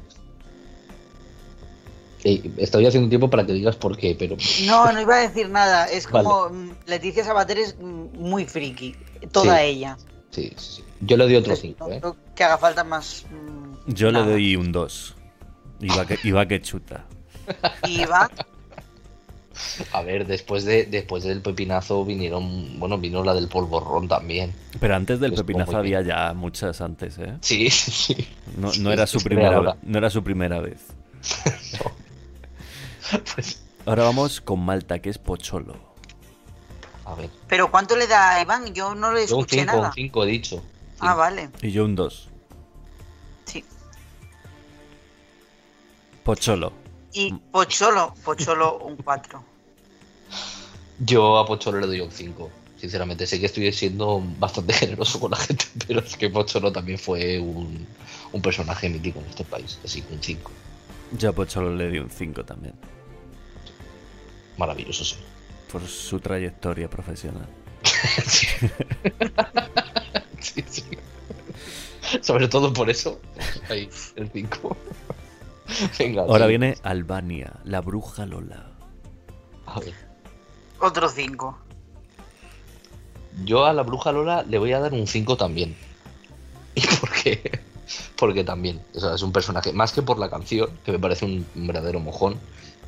Eh, estoy haciendo tiempo para que digas por qué, pero. No, no iba a decir nada. Es Vale. como mm, Leticia Sabater es mm, muy friki. Toda Sí. ella. Sí, sí, sí. Yo le doy otro 5, No ¿eh? que haga falta más. mm, Yo nada. le doy un 2. Y va que, va que chuta. Y va. A ver, después de después del pepinazo vinieron. Bueno, vino la del polvorrón también. Pero antes del Estuvo pepinazo había ya muchas antes, ¿eh? Sí, sí, sí. No, Sí, no era su primera ahora. no era su primera vez. [LAUGHS] Pues, Ahora vamos con Malta, que es Pocholo. A ver. Pero ¿cuánto le da a Iván? Yo no le Yo un escuché 5, nada. un 5 he dicho. Ah, vale. Y yo un 2. Sí. Pocholo. Y Pocholo, Pocholo un 4. Yo a Pocholo le doy un 5. Sinceramente, sé que estoy siendo bastante generoso con la gente, [LAUGHS] pero es que Pocholo también fue un, un personaje mítico en este país. Así que un 5. Yo a Pocholo le di un 5 también. Maravilloso, sí. Por su trayectoria profesional. [LAUGHS] [LAUGHS] Sí, sí. Sobre todo por eso. Ahí, el 5. [LAUGHS] Venga. Ahora sí. viene Albania, la bruja Lola. A ver. Otro 5. Yo a la bruja Lola le voy a dar un 5 también. [LAUGHS] ¿Y por qué? Porque también, o sea, es un personaje, más que por la canción, que me parece un, verdadero mojón,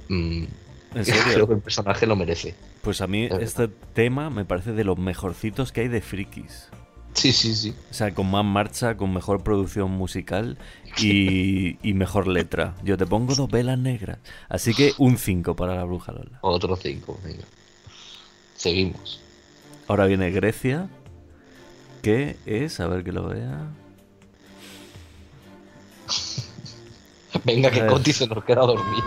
mm, ¿En [LAUGHS] serio? creo que el personaje lo merece. Pues a mí este tema me parece de los mejorcitos que hay de frikis. Sí, sí, sí. O sea, con más marcha, con mejor producción musical y, y mejor letra. Yo te pongo dos velas negras. Así que un 5 para la bruja Lola. Otro 5, venga. Seguimos. Ahora viene Grecia, que es, a ver que lo vea. Venga, que. Coti se nos queda dormir.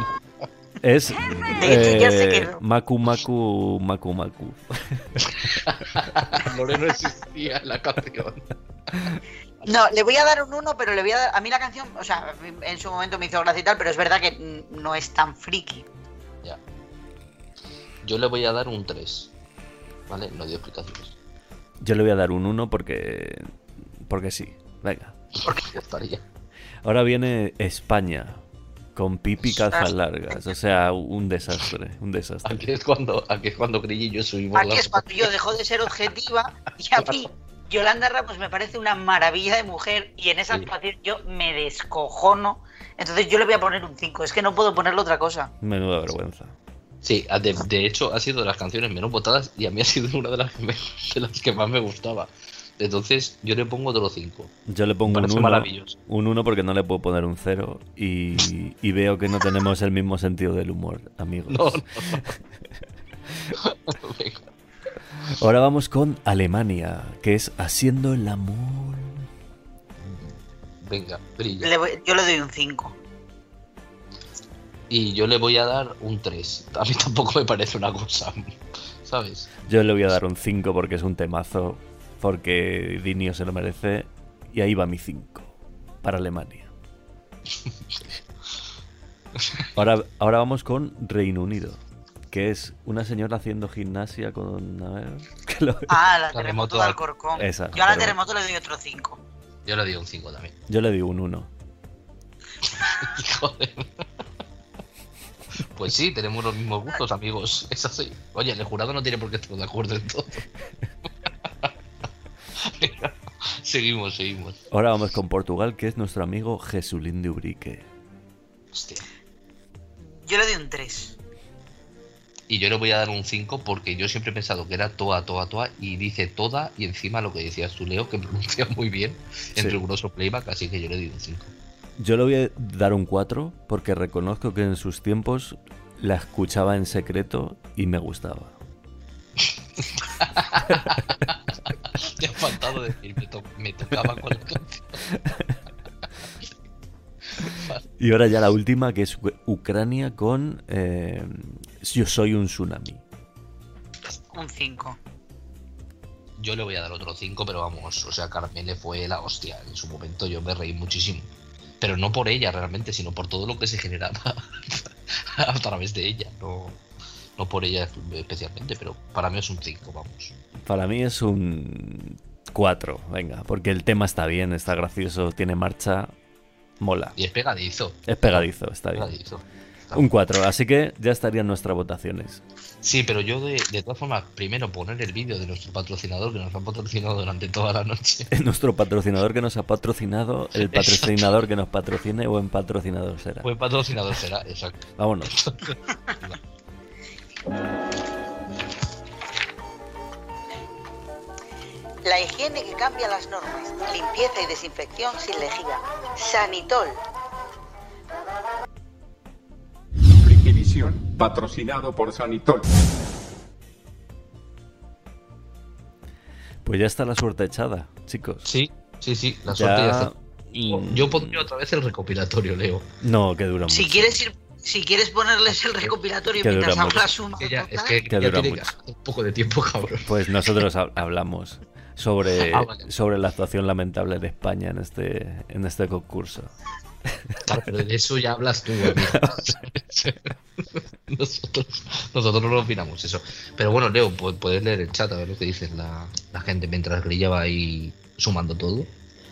Es [LAUGHS] que ya se eh, quedó. Maku Maku Maku Maku. [LAUGHS] Lore no existía la canción. No, le voy a dar un 1, pero le voy a dar. A mí la canción, o sea, en su momento me hizo gracia y tal, pero es verdad que no es tan friki. Ya. Yo le voy a dar un 3. ¿Vale? No dio explicaciones. Yo le voy a dar un 1 porque. Porque sí. Venga. Porque ya estaría. Ahora viene España. Con pipi calzas largas. O sea, un desastre. Un desastre. Aquí es cuando, aquí es cuando Grillo y yo subimos Aquí la es cuando yo dejo de ser objetiva y a mí Yolanda Ramos me parece una maravilla de mujer y en esa Sí. actuación yo me descojono. Entonces yo le voy a poner un 5, es que no puedo ponerle otra cosa. Menuda vergüenza. Sí, de, de hecho ha sido de las canciones menos votadas y a mí ha sido una de las que, me- de las que más me gustaba. Entonces yo le pongo otro 5. Yo le pongo un Parece 1. maravilloso. Un 1 porque no le puedo poner un 0. Y, y veo que no tenemos el mismo sentido del humor, amigos. No, no, no. [LAUGHS] Venga. Ahora vamos con Alemania, que es Haciendo el amor. Venga, brilla. Le voy- yo le doy un 5. Y yo le voy a dar un 3. A mí tampoco me parece una cosa, ¿sabes? Yo le voy a dar un 5 porque es un temazo, porque Dinio se lo merece. Y ahí va mi 5 para Alemania. [LAUGHS] Ahora, ahora vamos con Reino Unido, que es una señora haciendo gimnasia con... A ver, [LAUGHS] que lo- Ah, la Terremoto terremoto de de Alcor- Alcorcón. Esa, Yo a la terremoto. le doy otro 5. Yo le digo un 5 también. Yo le digo un 1. [LAUGHS] Joder. Pues sí, tenemos los mismos gustos, amigos. Es así. Oye, el jurado no tiene por qué estar de acuerdo en todo. [LAUGHS] seguimos, seguimos. Ahora vamos con Portugal, que es nuestro amigo Jesulín de Ubrique. Hostia. Yo le doy un 3. Y yo le voy a dar un 5 porque yo siempre he pensado que era toa, toa, toa. Y dice toda y encima lo que decías tú, Leo, que [LAUGHS] pronuncia muy bien en Sí. riguroso playback. Así que yo le doy un 5. Yo le voy a dar un 4 porque reconozco que en sus tiempos la escuchaba en secreto y me gustaba. [LAUGHS] [LAUGHS] Te ha faltado decir, me, to- me tocaba con la canción. Y ahora ya la última, que es U- Ucrania con eh, Yo soy un tsunami. Un 5. Yo le voy a dar otro 5, pero vamos, o sea, Carmele fue la hostia. En su momento yo me reí muchísimo. Pero no por ella realmente, sino por todo lo que se generaba [LAUGHS] a través de ella. No, no por ella especialmente, pero para mí es un 5, vamos. Para mí es un 4, venga, porque el tema está bien, está gracioso, tiene marcha, mola. Y es pegadizo. Es pegadizo, está bien. Pegadizo. Un 4, así que ya estarían nuestras votaciones. Sí, pero yo de, de todas formas, primero poner el vídeo de nuestro patrocinador que nos ha patrocinado durante toda la noche. [LAUGHS] Nuestro patrocinador que nos ha patrocinado, el patrocinador que nos patrocine, buen patrocinador será. Buen patrocinador será, exacto. Vámonos. [LAUGHS] La higiene que cambia las normas. Limpieza y desinfección sin lejía. Sanitol. Frikivisión, patrocinado por Sanitol. Pues ya está la suerte echada, chicos. Sí, sí, sí, la Ya- suerte ya está. Mm. Yo pondría otra vez el recopilatorio, Leo. No, que dura mucho. Si quieres ir, si quieres ponerles el recopilatorio Que mientras hablas una. Que ya- es que, Que ya dura tiene mucho. un poco de tiempo, cabrón. Pues nosotros hab- hablamos sobre, [LAUGHS] Ah, vale. sobre la actuación lamentable de España en este, en este concurso. Claro, pero de eso ya hablas tú, amigo. [LAUGHS] nosotros, nosotros no opinamos eso. Pero bueno, Leo, pu- puedes leer el chat a ver lo que dice la, la gente mientras Grilla va ahí sumando todo.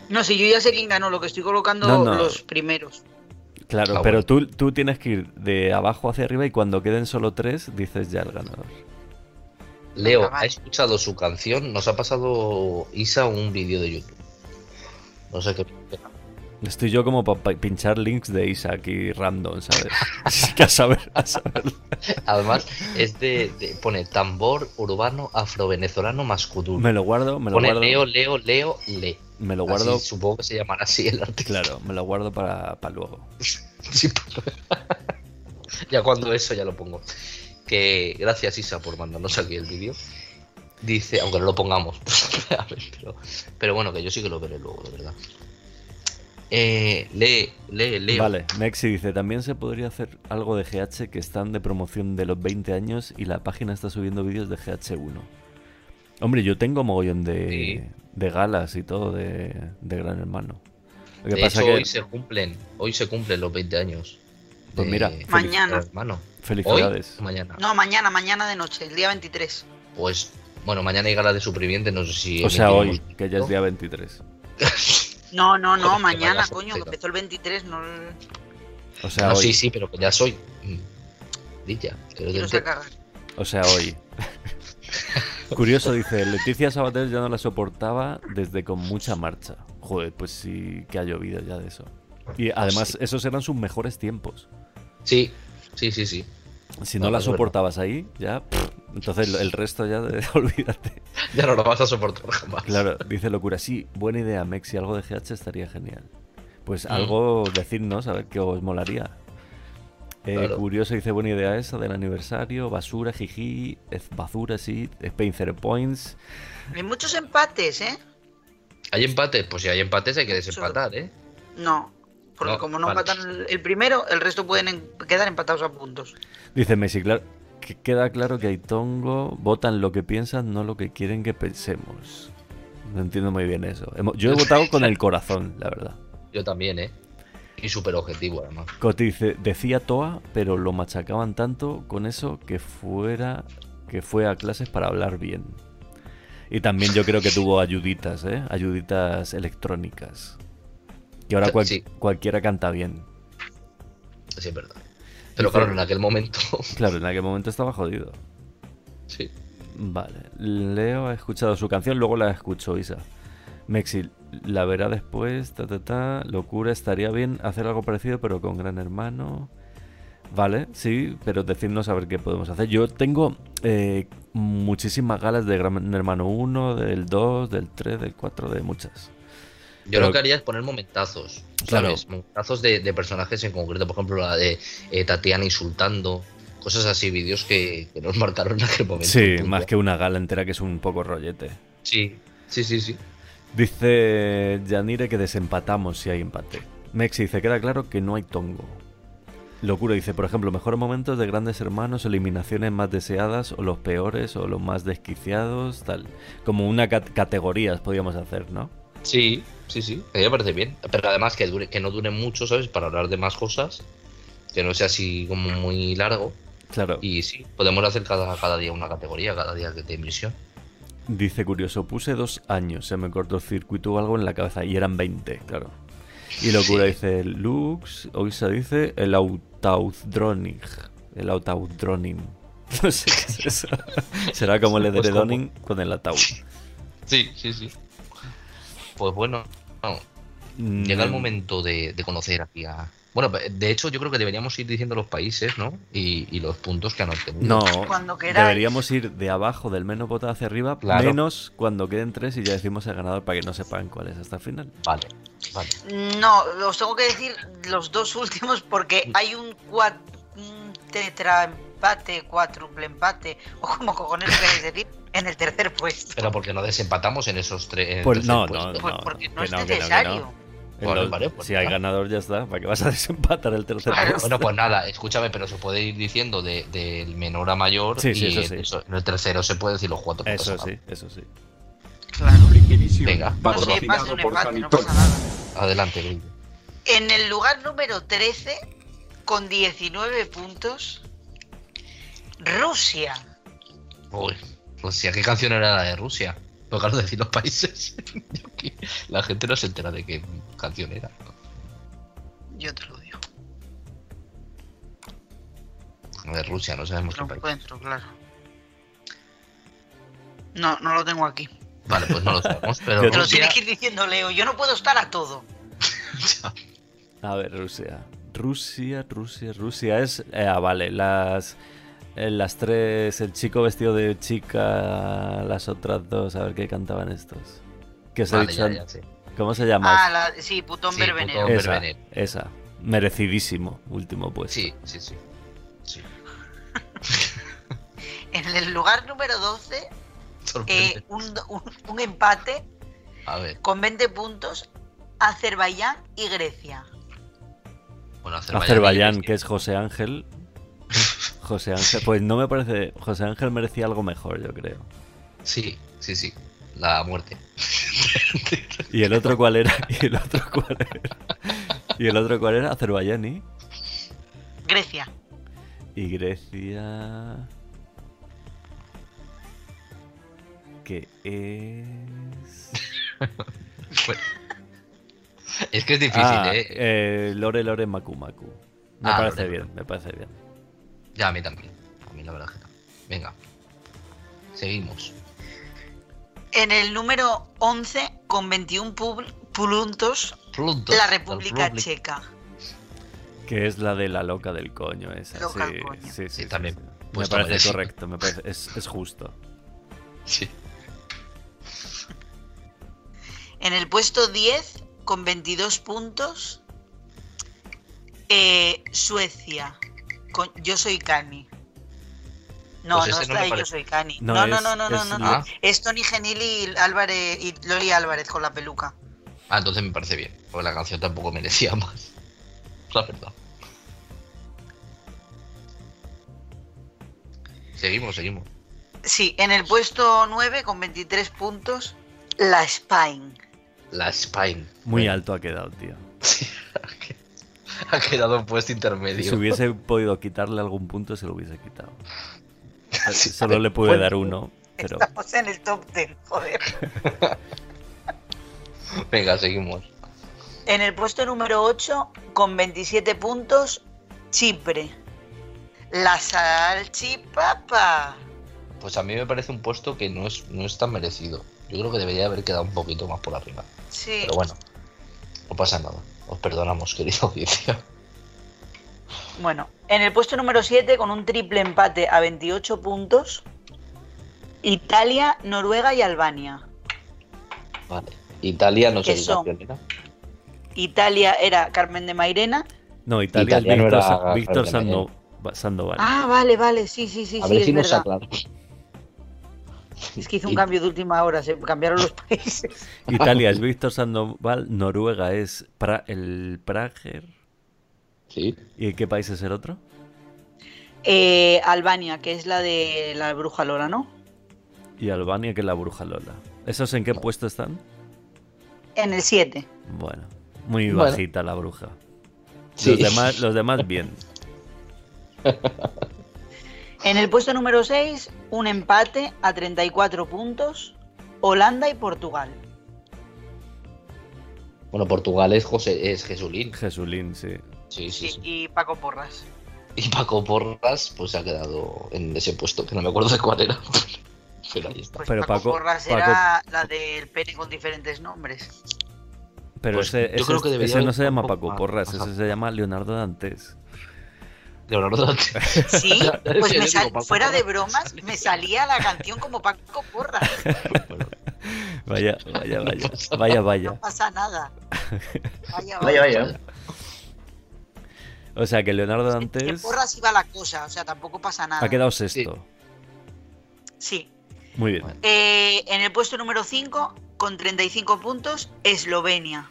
No, si yo ya sé quién ganó, lo que estoy colocando No, no. los primeros. Claro, Ah, pero tú, tú tienes que ir de abajo hacia arriba y cuando queden solo tres dices ya el ganador. Leo ha escuchado su canción, nos ha pasado Isa un vídeo de YouTube. No sé qué. Estoy yo como para pinchar links de Isaac y random, ¿sabes? [LAUGHS] Así que a saber, a saber. Además, es de, de- pone tambor urbano afrovenezolano masculino. Me lo guardo, me lo pone guardo. Leo, Leo, Leo, Le. Me lo Así, guardo. supongo que se llamará así el artista. Claro, me lo guardo para, para luego. [LAUGHS] Sí, [LAUGHS] ya cuando eso ya lo pongo. Que gracias Isa por mandarnos aquí el vídeo. Dice, aunque no lo pongamos, [LAUGHS] pero, pero bueno, que yo sí que lo veré luego, de verdad. Eh, lee, lee, Leo. Vale, Mexi dice, también se podría hacer algo de GH que están de promoción de los 20 años y la página está subiendo vídeos de GH1. Hombre, yo tengo mogollón de, de galas y todo de, de Gran Hermano. Lo que de pasa hecho, que... hoy se cumplen, hoy se cumplen los 20 años. Pues de mira, Mañana. Hermano. Felicidades. Hoy, mañana. No, mañana, mañana de noche, el día 23. Pues, bueno, mañana hay gala de superviviente, no sé si. O sea, hoy, que ya es día 23. [LAUGHS] No, no, no, mañana, coño, que empezó el 23, no O sea, No, hoy. sí, sí, pero que ya soy. mm, Dilla. O sea, hoy. [LAUGHS] Curioso, dice, Leticia Sabater ya no la soportaba desde con mucha marcha. Joder, pues sí que ha llovido ya de eso. Y además, sí. esos eran sus mejores tiempos. Sí, sí, sí, sí. Si no, No, la soportabas ahí, ya. pff, entonces el resto ya, de, [LAUGHS] olvídate. Ya no lo vas a soportar jamás. Claro, dice locura. Sí, buena idea, Mexi. Algo de GH estaría genial. Pues Mm. algo, decidnos, a ver qué os molaría. Eh, Claro. Curioso dice buena idea esa del aniversario. Basura, jiji, basura, sí. Spencer Points. Hay muchos empates, ¿eh? ¿Hay empates? Pues si hay empates hay que desempatar, ¿eh? No. Porque No, como no vale. empatan el, el primero, el resto pueden en- quedar empatados a puntos. Dice Messi, claro, que queda claro que Aitongo votan lo que piensan, no lo que quieren que pensemos. No entiendo muy bien eso. Yo he votado con el corazón, la verdad. Yo también, ¿eh? Y súper objetivo, además. Coti dice, decía Toa, pero lo machacaban tanto con eso que fuera que fue a clases para hablar bien. Y también yo creo que tuvo ayuditas, ¿eh? Ayuditas electrónicas. Y ahora cual- Sí. cualquiera canta bien. Sí, es verdad. Pero Dice- claro, en aquel momento. [LAUGHS] Claro, en aquel momento estaba jodido. Sí. Vale. Leo ha escuchado su canción, luego la escuchó Isa. Mexi, la verá después, ta ta ta. Locura, estaría bien hacer algo parecido, pero con Gran Hermano. Vale, sí, pero decidnos a ver qué podemos hacer. Yo tengo eh, muchísimas galas de Gran Hermano 1, del 2, del 3, del 4, de muchas. Yo Pero- lo que haría es poner momentazos. Claro. ¿sabes? Momentazos de, de personajes en concreto. Por ejemplo, la de eh, Tatiana insultando. Cosas así, vídeos que, que nos marcaron en aquel momento. Sí, más que una gala entera que es un poco rollete. Sí, sí, sí, sí. Dice Yanire que desempatamos si hay empate. Mexi dice, queda claro que no hay tongo. Locura dice, por ejemplo, mejores momentos de grandes hermanos, eliminaciones más deseadas, o los peores, o los más desquiciados, tal. Como una cat- categorías podríamos hacer, ¿no? Sí, sí, sí. A mí me parece bien. Pero además que, dure, que no dure mucho, ¿sabes? Para hablar de más cosas. Que no sea así como muy largo. Claro. Y sí, podemos hacer cada, cada día una categoría, cada día que te emisión. Dice curioso, puse dos años, se me cortó circuito o algo en la cabeza y eran 20, claro. Y locura Sí. dice Lux, Oisa dice el Autaudroning. El Autaudroning. [LAUGHS] No sé qué es eso. Será como el Pues edredoning con el ataúd. Sí, sí, sí. Pues bueno, no. Mm. llega el momento de, de conocer aquí a. Bueno, de hecho, yo creo que deberíamos ir diciendo los países, ¿no? Y, y los puntos que han obtenido. No, Cuando deberíamos ir de abajo del menos votado hacia arriba, Claro. menos cuando queden tres y ya decimos el ganador para que no sepan cuál es hasta el final. Vale, vale. No, os tengo que decir los dos últimos porque hay un, un tetra empate, cuádruple empate, o como cojones lo queréis decir, en el tercer puesto. Pero porque no desempatamos en esos tres. Pues no, puesto. no, Pues no. porque no que es que que necesario. Los- vale, pues si hay nada. ganador ya está, ¿para qué vas a desempatar el tercer puesto? Bueno, pues [LAUGHS] nada, escúchame, pero se puede ir diciendo de- del menor a mayor. Sí, sí, y eso sí. en el tercero se puede decir los cuatro. Eso sí, nada. eso sí. Venga, No sé, pasa un empate, no pasa nada. adelante, Luis. En el lugar número 13, con 19 puntos, Rusia. Uy, Rusia, ¿qué canción era la de Rusia? Pues claro, decir los países. [LAUGHS] La gente no se entera de qué canción era. Yo te lo digo. De Rusia, no sabemos Lo qué país. encuentro, claro. No, no lo tengo aquí. Vale, pues no lo sabemos, [LAUGHS] pero Te lo Rusia. tiene que ir diciendo Leo. Yo no puedo estar a todo. [LAUGHS] A ver, Rusia. Rusia, Rusia, Rusia es... eh, ah, vale, las... eh, las tres, el chico vestido de chica, las otras dos, a ver qué cantaban estos. Que se ha Vale, dicho ya, ya an- sé. ¿Cómo se llama? Ah, la, sí, putón Sí, putón. esa. Merecidísimo, último pues. Sí, sí, sí. sí. [LAUGHS] En el lugar número 12, Sorprende. eh, un, un- un empate A ver, con 20 puntos, Azerbaiyán y Grecia. bueno, Azerbaiyán. Azerbaiyán, que es José Ángel. José Ángel, pues no me parece. José Ángel merecía algo mejor, yo creo. Sí, sí, sí. La muerte. [LAUGHS] ¿Y el otro cuál era? ¿Y el otro cuál era? ¿Y el otro cuál era? Azerbaiyán y. Grecia. Y Grecia. Que es. [LAUGHS] Bueno. Es que es difícil, Ah, ¿eh? eh, Lore Lore Maku Maku. Me Ah, parece Lore, bien, me parece bien. Ya, a mí también. A mí la verdad que también. Venga. Seguimos. En el número 11, con 21 pu- puntos, la República Republic. Checa. Que es la de la loca del coño, esa. Loca sí, coño. sí, sí, sí, también. sí. Me Puesto parece merecido. correcto, me parece, es, es justo. Sí. En el puesto 10, con 22 puntos, eh, Suecia. Con Yo soy Cani. No, Pues no está ahí, Yo soy Cani. No, No, no, es- no, no, no, es no. Ah. Es Tony Genil y Álvarez y Loli Álvarez con la peluca. Ah, entonces me parece bien. Porque la canción tampoco merecía más. [LAUGHS] La verdad. Seguimos, seguimos. Sí, en el puesto 9 con 23 puntos, la Spine. La Spine. Muy alto ha quedado, tío. Ha [LAUGHS] [LAUGHS] quedado [LAUGHS] en puesto intermedio. Si hubiese podido quitarle algún punto, se lo hubiese quitado. [LAUGHS] Sí, Solo le pude bueno. dar uno, pero Estamos en el top 10, joder. [LAUGHS] Venga, seguimos. En el puesto número 8, con 27 puntos, Chipre. La salchipapa. Pues a mí me parece un puesto que no es, no es tan merecido. Yo creo que debería haber quedado un poquito más por arriba. Sí. Pero bueno, no pasa nada. Os perdonamos, querida audiencia. Bueno, en el puesto número 7, con un triple empate a 28 puntos, Italia, Noruega y Albania. Vale. Italia no sé era. Italia era Carmen de Mairena. no, Italia es Víctor, era Víctor Sandoval. Ah, vale, vale, sí, sí, sí, A sí, ver es si nos verdad. aclaramos. Es que hizo un cambio de última hora, se cambiaron los países. [LAUGHS] Italia es Víctor Sandoval, Noruega es Pra- el Prager. Sí. ¿Y qué país es el otro? Eh, Albania, que es la de la bruja Lola, ¿no? Y Albania, que es la bruja Lola. ¿Esos en qué puesto están? En el 7. Bueno, muy Bueno. bajita la bruja. Sí. Los, demás, los demás bien. [LAUGHS] En el puesto número 6, un empate a 34 puntos, Holanda y Portugal. Bueno, Portugal es José, es Jesulín. Jesulín, sí. Sí, sí, sí. Y Paco Porras. Y Paco Porras, pues se ha quedado en ese puesto, que no me acuerdo de cuál era. [LAUGHS] Pero ahí está. Pero Paco, Paco, Porras Paco- era la del pene con diferentes nombres. pero Pues ese, yo ese- creo que debería ese no se llama Paco Porras, ese se llama Leonardo Dantes. Leonardo Dantes. [LAUGHS] Sí, [LAUGHS] pues me sal- fuera de bromas, me salía la canción como Paco Porras. [LAUGHS] Vaya, vaya, vaya. Vaya, vaya. No pasa nada. Vaya, Vaya, vaya. O sea que Leonardo Que Dantes Porras iba la cosa, o sea, tampoco pasa nada. ha quedado sexto. Sí. Muy bien. Eh, en el puesto número 5, con 35 puntos, Eslovenia.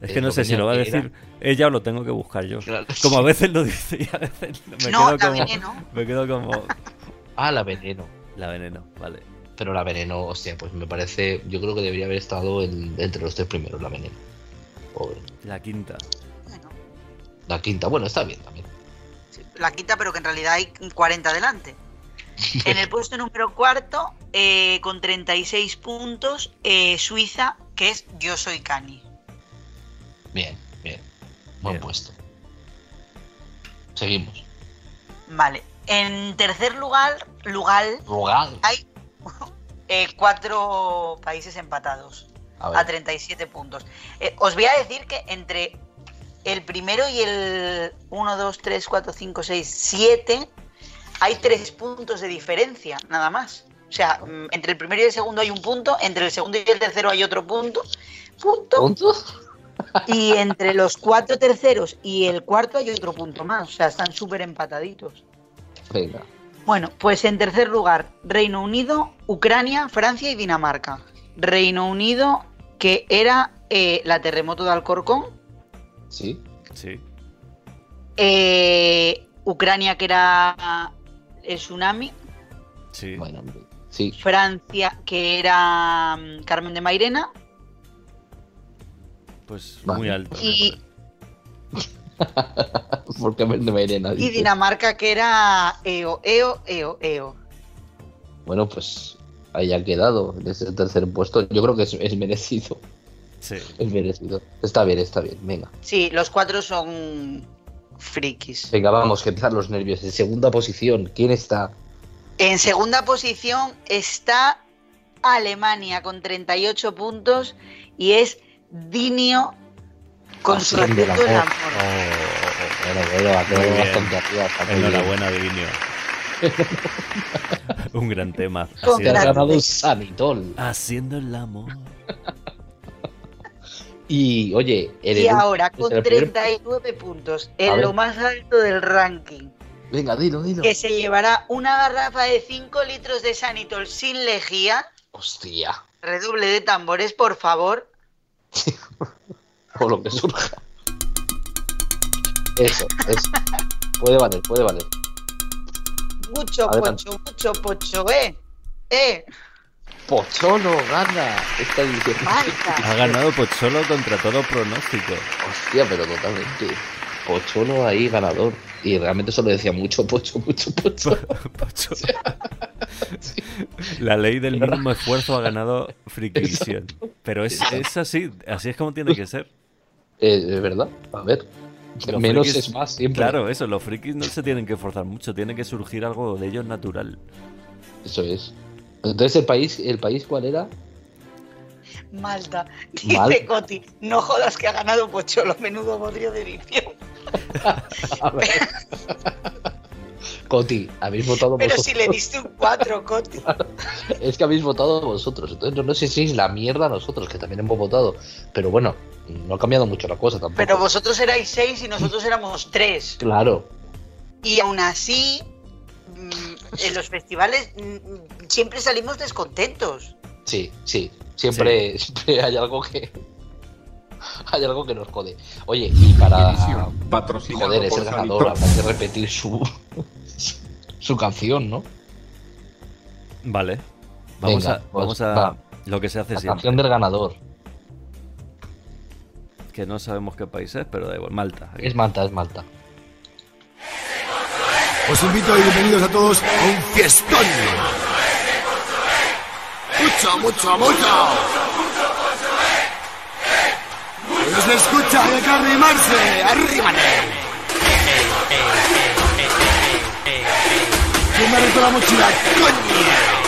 Es que no sé si lo va a Eslovenia, decir ella o lo tengo que buscar yo. Como a veces lo dice y [LAUGHS] a veces me No, quedo la como. veneno. Me quedo como. Ah, la veneno. La veneno, vale. Pero la veneno, hostia, pues me parece. Yo creo que debería haber estado en- entre los tres primeros, la veneno. Pobre. La quinta. La quinta, bueno, está bien también. La quinta, pero que en realidad hay 40 delante. [LAUGHS] En el puesto número cuarto, eh, con 36 puntos, eh, Suiza, que es Yo Soy Cani. Bien, bien. Buen puesto. Seguimos. Vale. En tercer lugar, lugar Rugal. hay [LAUGHS] eh, cuatro países empatados A a, ver. 37 puntos. Eh, os voy a decir que entre el primero y el 1, 2, 3, 4, 5, 6, 7 hay tres puntos de diferencia, nada más. O sea, mm, entre el primero y el segundo hay un punto, entre el segundo y el tercero hay otro punto. Punto. Y entre los cuatro terceros y el cuarto hay otro punto más. O sea, están súper empataditos. Venga. Bueno, pues en tercer lugar, Reino Unido, Ucrania, Francia y Dinamarca. Reino Unido, que era eh, la terremoto de Alcorcón. Sí. Sí. Eh, Ucrania, que era el tsunami. Sí. Bueno, sí. Francia, que era mm, Carmen de Mairena. Pues Vale. muy alto. Y, [LAUGHS] Porque me no me iré nadie. y Dinamarca, que era EO, EO, EO, EO. Bueno, pues ahí ha quedado en ese tercer puesto. Yo creo que es, es merecido. Sí. Es merecido. Está bien, está bien. Venga. Sí, los cuatro son frikis. Venga, vamos, que empiezan los nervios. En segunda posición, ¿quién está? En segunda posición está Alemania con 38 puntos y es Dinio con su Haciendo el amor. Enhorabuena, Divinio. [LAUGHS] Un gran tema. Con Te has grande. ganado un sanitol. Haciendo el amor. Y oye, Y ahora con el primer- 39 puntos, en lo más alto del ranking, Venga, dilo, dilo. que se llevará una garrafa de 5 litros de Sanitol sin lejía. Hostia. Redoble de tambores, por favor. [LAUGHS] O lo que surja. Eso, eso. Puede valer, puede valer. Mucho Adelante. pocho, mucho pocho, ¿eh? ¿Eh? Pocholo gana esta edición. Ha ganado Pocholo contra todo pronóstico. Hostia, pero totalmente. Pocholo ahí ganador. Y realmente solo decía mucho [LAUGHS] pocho, mucho pocho. [LAUGHS] [LAUGHS] La ley del mínimo esfuerzo ha ganado Frikivisión. Pero es, es así, así es como tiene que ser. Eh, es verdad, a ver. Los Menos frikis- es más siempre. Claro, eso, los frikis no se tienen que forzar mucho, tiene que surgir algo de ellos natural. Eso es. Entonces, ¿el país, el país cuál era? Malta. Dice Malta. Coti, no jodas que ha ganado Pocholo, menudo bodrio de edición. A ver. Coti, habéis votado Pero vosotros. si le diste un 4, Coti. [LAUGHS] Es que habéis votado vosotros. Entonces, no, no sé si es la mierda nosotros, que también hemos votado. Pero bueno, no ha cambiado mucho la cosa tampoco. Pero vosotros erais 6 y nosotros éramos 3. Claro. Y aún así, mm, en los festivales mm, siempre salimos descontentos. Sí, sí. Siempre, siempre hay algo que. [LAUGHS] Hay algo que nos jode. Oye, y para. patrocinado Joder, es el ganador. Habrá que repetir su. [LAUGHS] su canción, ¿no? Vale. Vamos Venga, a, vamos pues, a va. lo que se hace La siempre. canción del ganador. Que no sabemos qué país es, pero da igual. Malta. Es Malta, es Malta. Os invito y bienvenidos a todos a un fiestón. Mucho, mucho, mucho. No se escucha, hay que arrimarse. Arrímate. ¿Quién me la mochila? ¡Coño!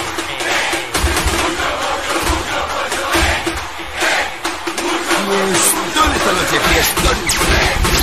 Fiestón esta noche, fiestón.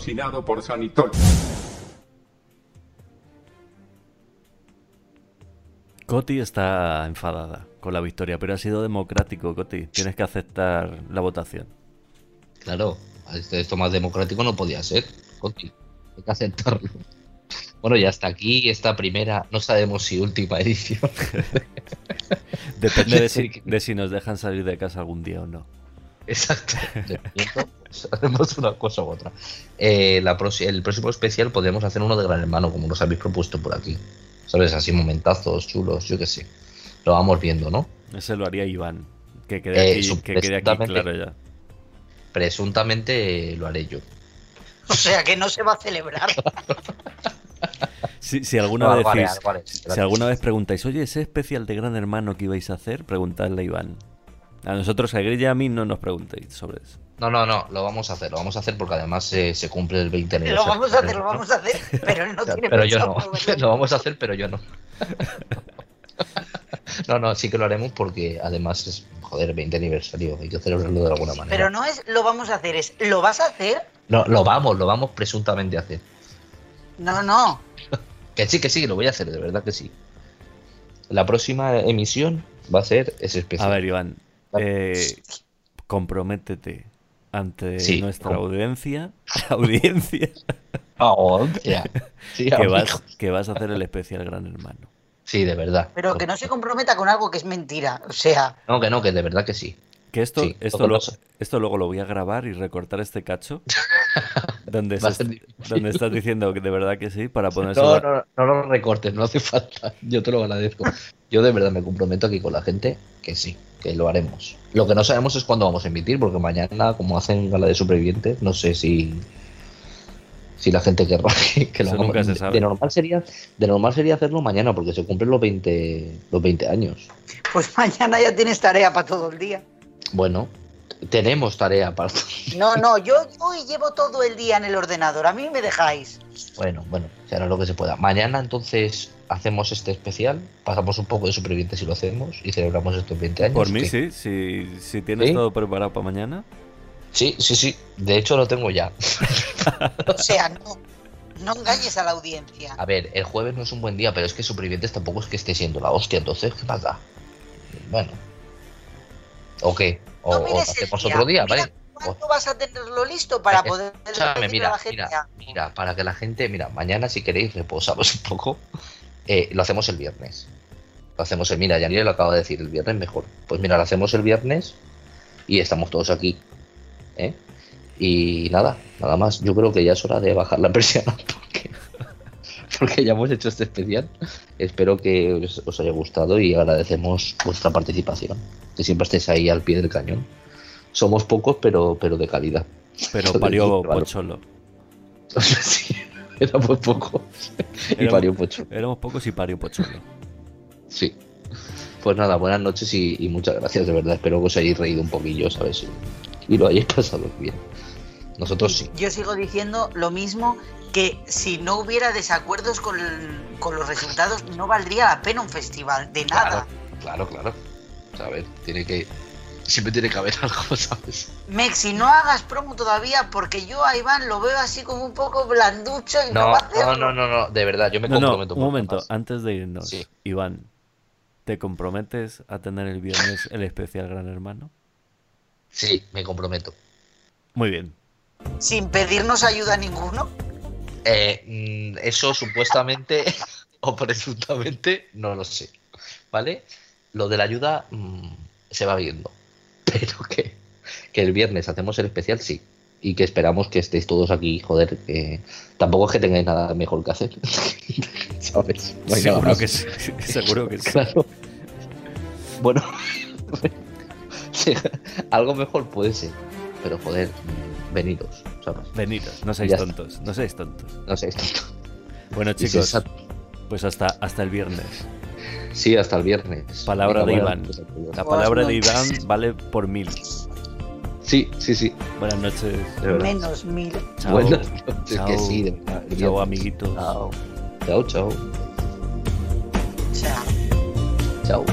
Patrocinado por Sanitol. Coti está enfadada con la victoria, pero ha sido democrático, Coti. Tienes que aceptar la votación. Claro, esto, más democrático no podía ser, Conti. Hay que aceptarlo. Bueno, y hasta aquí esta primera, no sabemos si última edición. Depende de [LAUGHS] si, de si nos dejan salir de casa algún día o no. Exacto. [LAUGHS] [LAUGHS] Haremos una cosa u otra. Eh, la el próximo especial podríamos hacer uno de Gran Hermano, como nos habéis propuesto por aquí. ¿Sabes? Así momentazos chulos, yo qué sé. Lo vamos viendo, ¿no? Ese lo haría Iván. Que quede Eh, aquí, que quede aquí claro ya. Presuntamente lo haré yo. O sea que no se va a celebrar. [LAUGHS] Si, si alguna No, vez vale, decís- vale, si alguna vez preguntáis, oye, ese especial de Gran Hermano que ibais a hacer, preguntadle a Iván. A nosotros, a Grilla y a mí, no nos preguntéis sobre eso. No, no, no, lo vamos a hacer, lo vamos a hacer porque además eh, se cumple el 20 Lo aniversario. vamos a hacer, lo vamos a hacer, pero él no [LAUGHS] tiene Pero yo no. [LAUGHS] Lo vamos a hacer, pero yo no. [LAUGHS] No, no, sí que lo haremos porque además es, joder, 20 aniversario, hay que celebrarlo de alguna manera. Pero no es lo vamos a hacer, es lo vas a hacer. No, lo vamos, lo vamos presuntamente a hacer. No, no. Que sí, que sí, lo voy a hacer, de verdad que sí. La próxima emisión va a ser ese especial. A ver, Iván, eh, comprométete ante Sí, nuestra com- audiencia, [LAUGHS] audiencia, [LAUGHS] Audiencia. Sí, que, vas, que vas a hacer el especial Gran Hermano. Sí, de verdad. Pero que no se comprometa con algo que es mentira. O sea, No, que no, que de verdad que sí. Que esto, Sí, esto, lo- esto luego lo voy a grabar y recortar este cacho. [LAUGHS] donde, donde estás diciendo que de verdad que sí, para ponerse No, no, no lo recortes, no hace falta. Yo te lo agradezco. Yo de verdad me comprometo aquí con la gente que sí, que lo haremos. Lo que no sabemos es cuándo vamos a emitir, porque mañana, como hacen gala de supervivientes, no sé si si la gente querrá [LAUGHS] que, que lo hagamos. nunca se De- sabe. De normal sería de normal sería hacerlo mañana, porque se cumplen los 20 los 20 años. pues [LAUGHS] mañana ya tienes tarea para todo el día. Bueno, tenemos tarea aparte. No, no, yo hoy llevo todo el día en el ordenador. A mí me dejáis. Bueno, bueno, se hará lo que se pueda. Mañana entonces hacemos este especial, pasamos un poco de supervivientes y lo hacemos y celebramos estos 20 años. Por mí sí, si, si tienes ¿Sí? todo preparado para mañana. Sí, sí, sí. De hecho lo tengo ya. O sea, no, no engañes a la audiencia. A ver, el jueves no es un buen día, pero es que Supervivientes tampoco es que esté siendo la hostia, entonces, ¿qué pasa? Bueno. ¿O qué? O, No hacemos día, otro día, mira ¿vale? ¿Cuándo vas a tenerlo listo para poder Escúchame, decirle a la gente? mira, mira, para que la gente, mira, mañana si queréis reposamos un poco, eh, lo hacemos el viernes. Lo hacemos el, mira, Yanire lo acaba de decir, el viernes mejor. Pues mira, lo hacemos el viernes y estamos todos aquí. ¿eh? Y nada, nada más. Yo creo que ya es hora de bajar la [LAUGHS] persiana porque, porque ya hemos hecho este especial. Espero que os, os haya gustado y agradecemos vuestra participación. Que siempre estéis ahí al pie del cañón. Somos pocos, pero, pero de calidad. Pero [LAUGHS] parió. Pocholo. [LAUGHS] sí, éramos [LAUGHS] pocos. Y Éramos- parió Pocholo. Éramos pocos y parió Pocholo. Sí. Pues nada, buenas noches y, y muchas gracias, de verdad. Espero que os hayáis reído un poquillo, ¿sabes? Y, y lo hayáis [LAUGHS] pasado bien. Nosotros sí. Yo sigo diciendo lo mismo que si no hubiera desacuerdos con, con los resultados no valdría la pena un festival, de nada. Claro, claro. O sea, a ver, tiene que. Siempre tiene que haber [LAUGHS] algo, ¿sabes? Mexi, no hagas promo todavía porque yo a Iván lo veo así como un poco blanducho y no, No, va a hacerlo. no, no, no, no, de verdad, yo me No, no, comprometo. un momento, más. antes de irnos, Iván, ¿te comprometes a tener el viernes el especial Gran Hermano? Sí, me comprometo. Muy bien. Sin pedirnos ayuda a ninguno. Eh, mm, eso supuestamente [LAUGHS] o presuntamente no lo sé. ¿Vale? Lo de la ayuda mm, se va viendo. Pero que, que el viernes hacemos el especial, sí. Y que esperamos que estéis todos aquí, joder, que tampoco es que tengáis nada mejor que hacer. [LAUGHS] ¿Sabes? No Seguro que sí, [LAUGHS] seguro que sí. Claro. Bueno, sí, algo mejor puede ser. Pero joder, venidos, ¿sabes? Venidos, no seáis Ya está. tontos, no seáis tontos. No seáis tontos. Bueno, chicos, pues hasta, hasta el viernes. Sí, hasta el viernes. Palabra de Iván. La palabra de Iván vale por mil. Sí, sí, sí. Buenas noches. Menos mil. Chao. Buenas noches, Chao. que sí, de verdad, Chao, amiguitos. Chao. Chao, chao. Chao. Chao.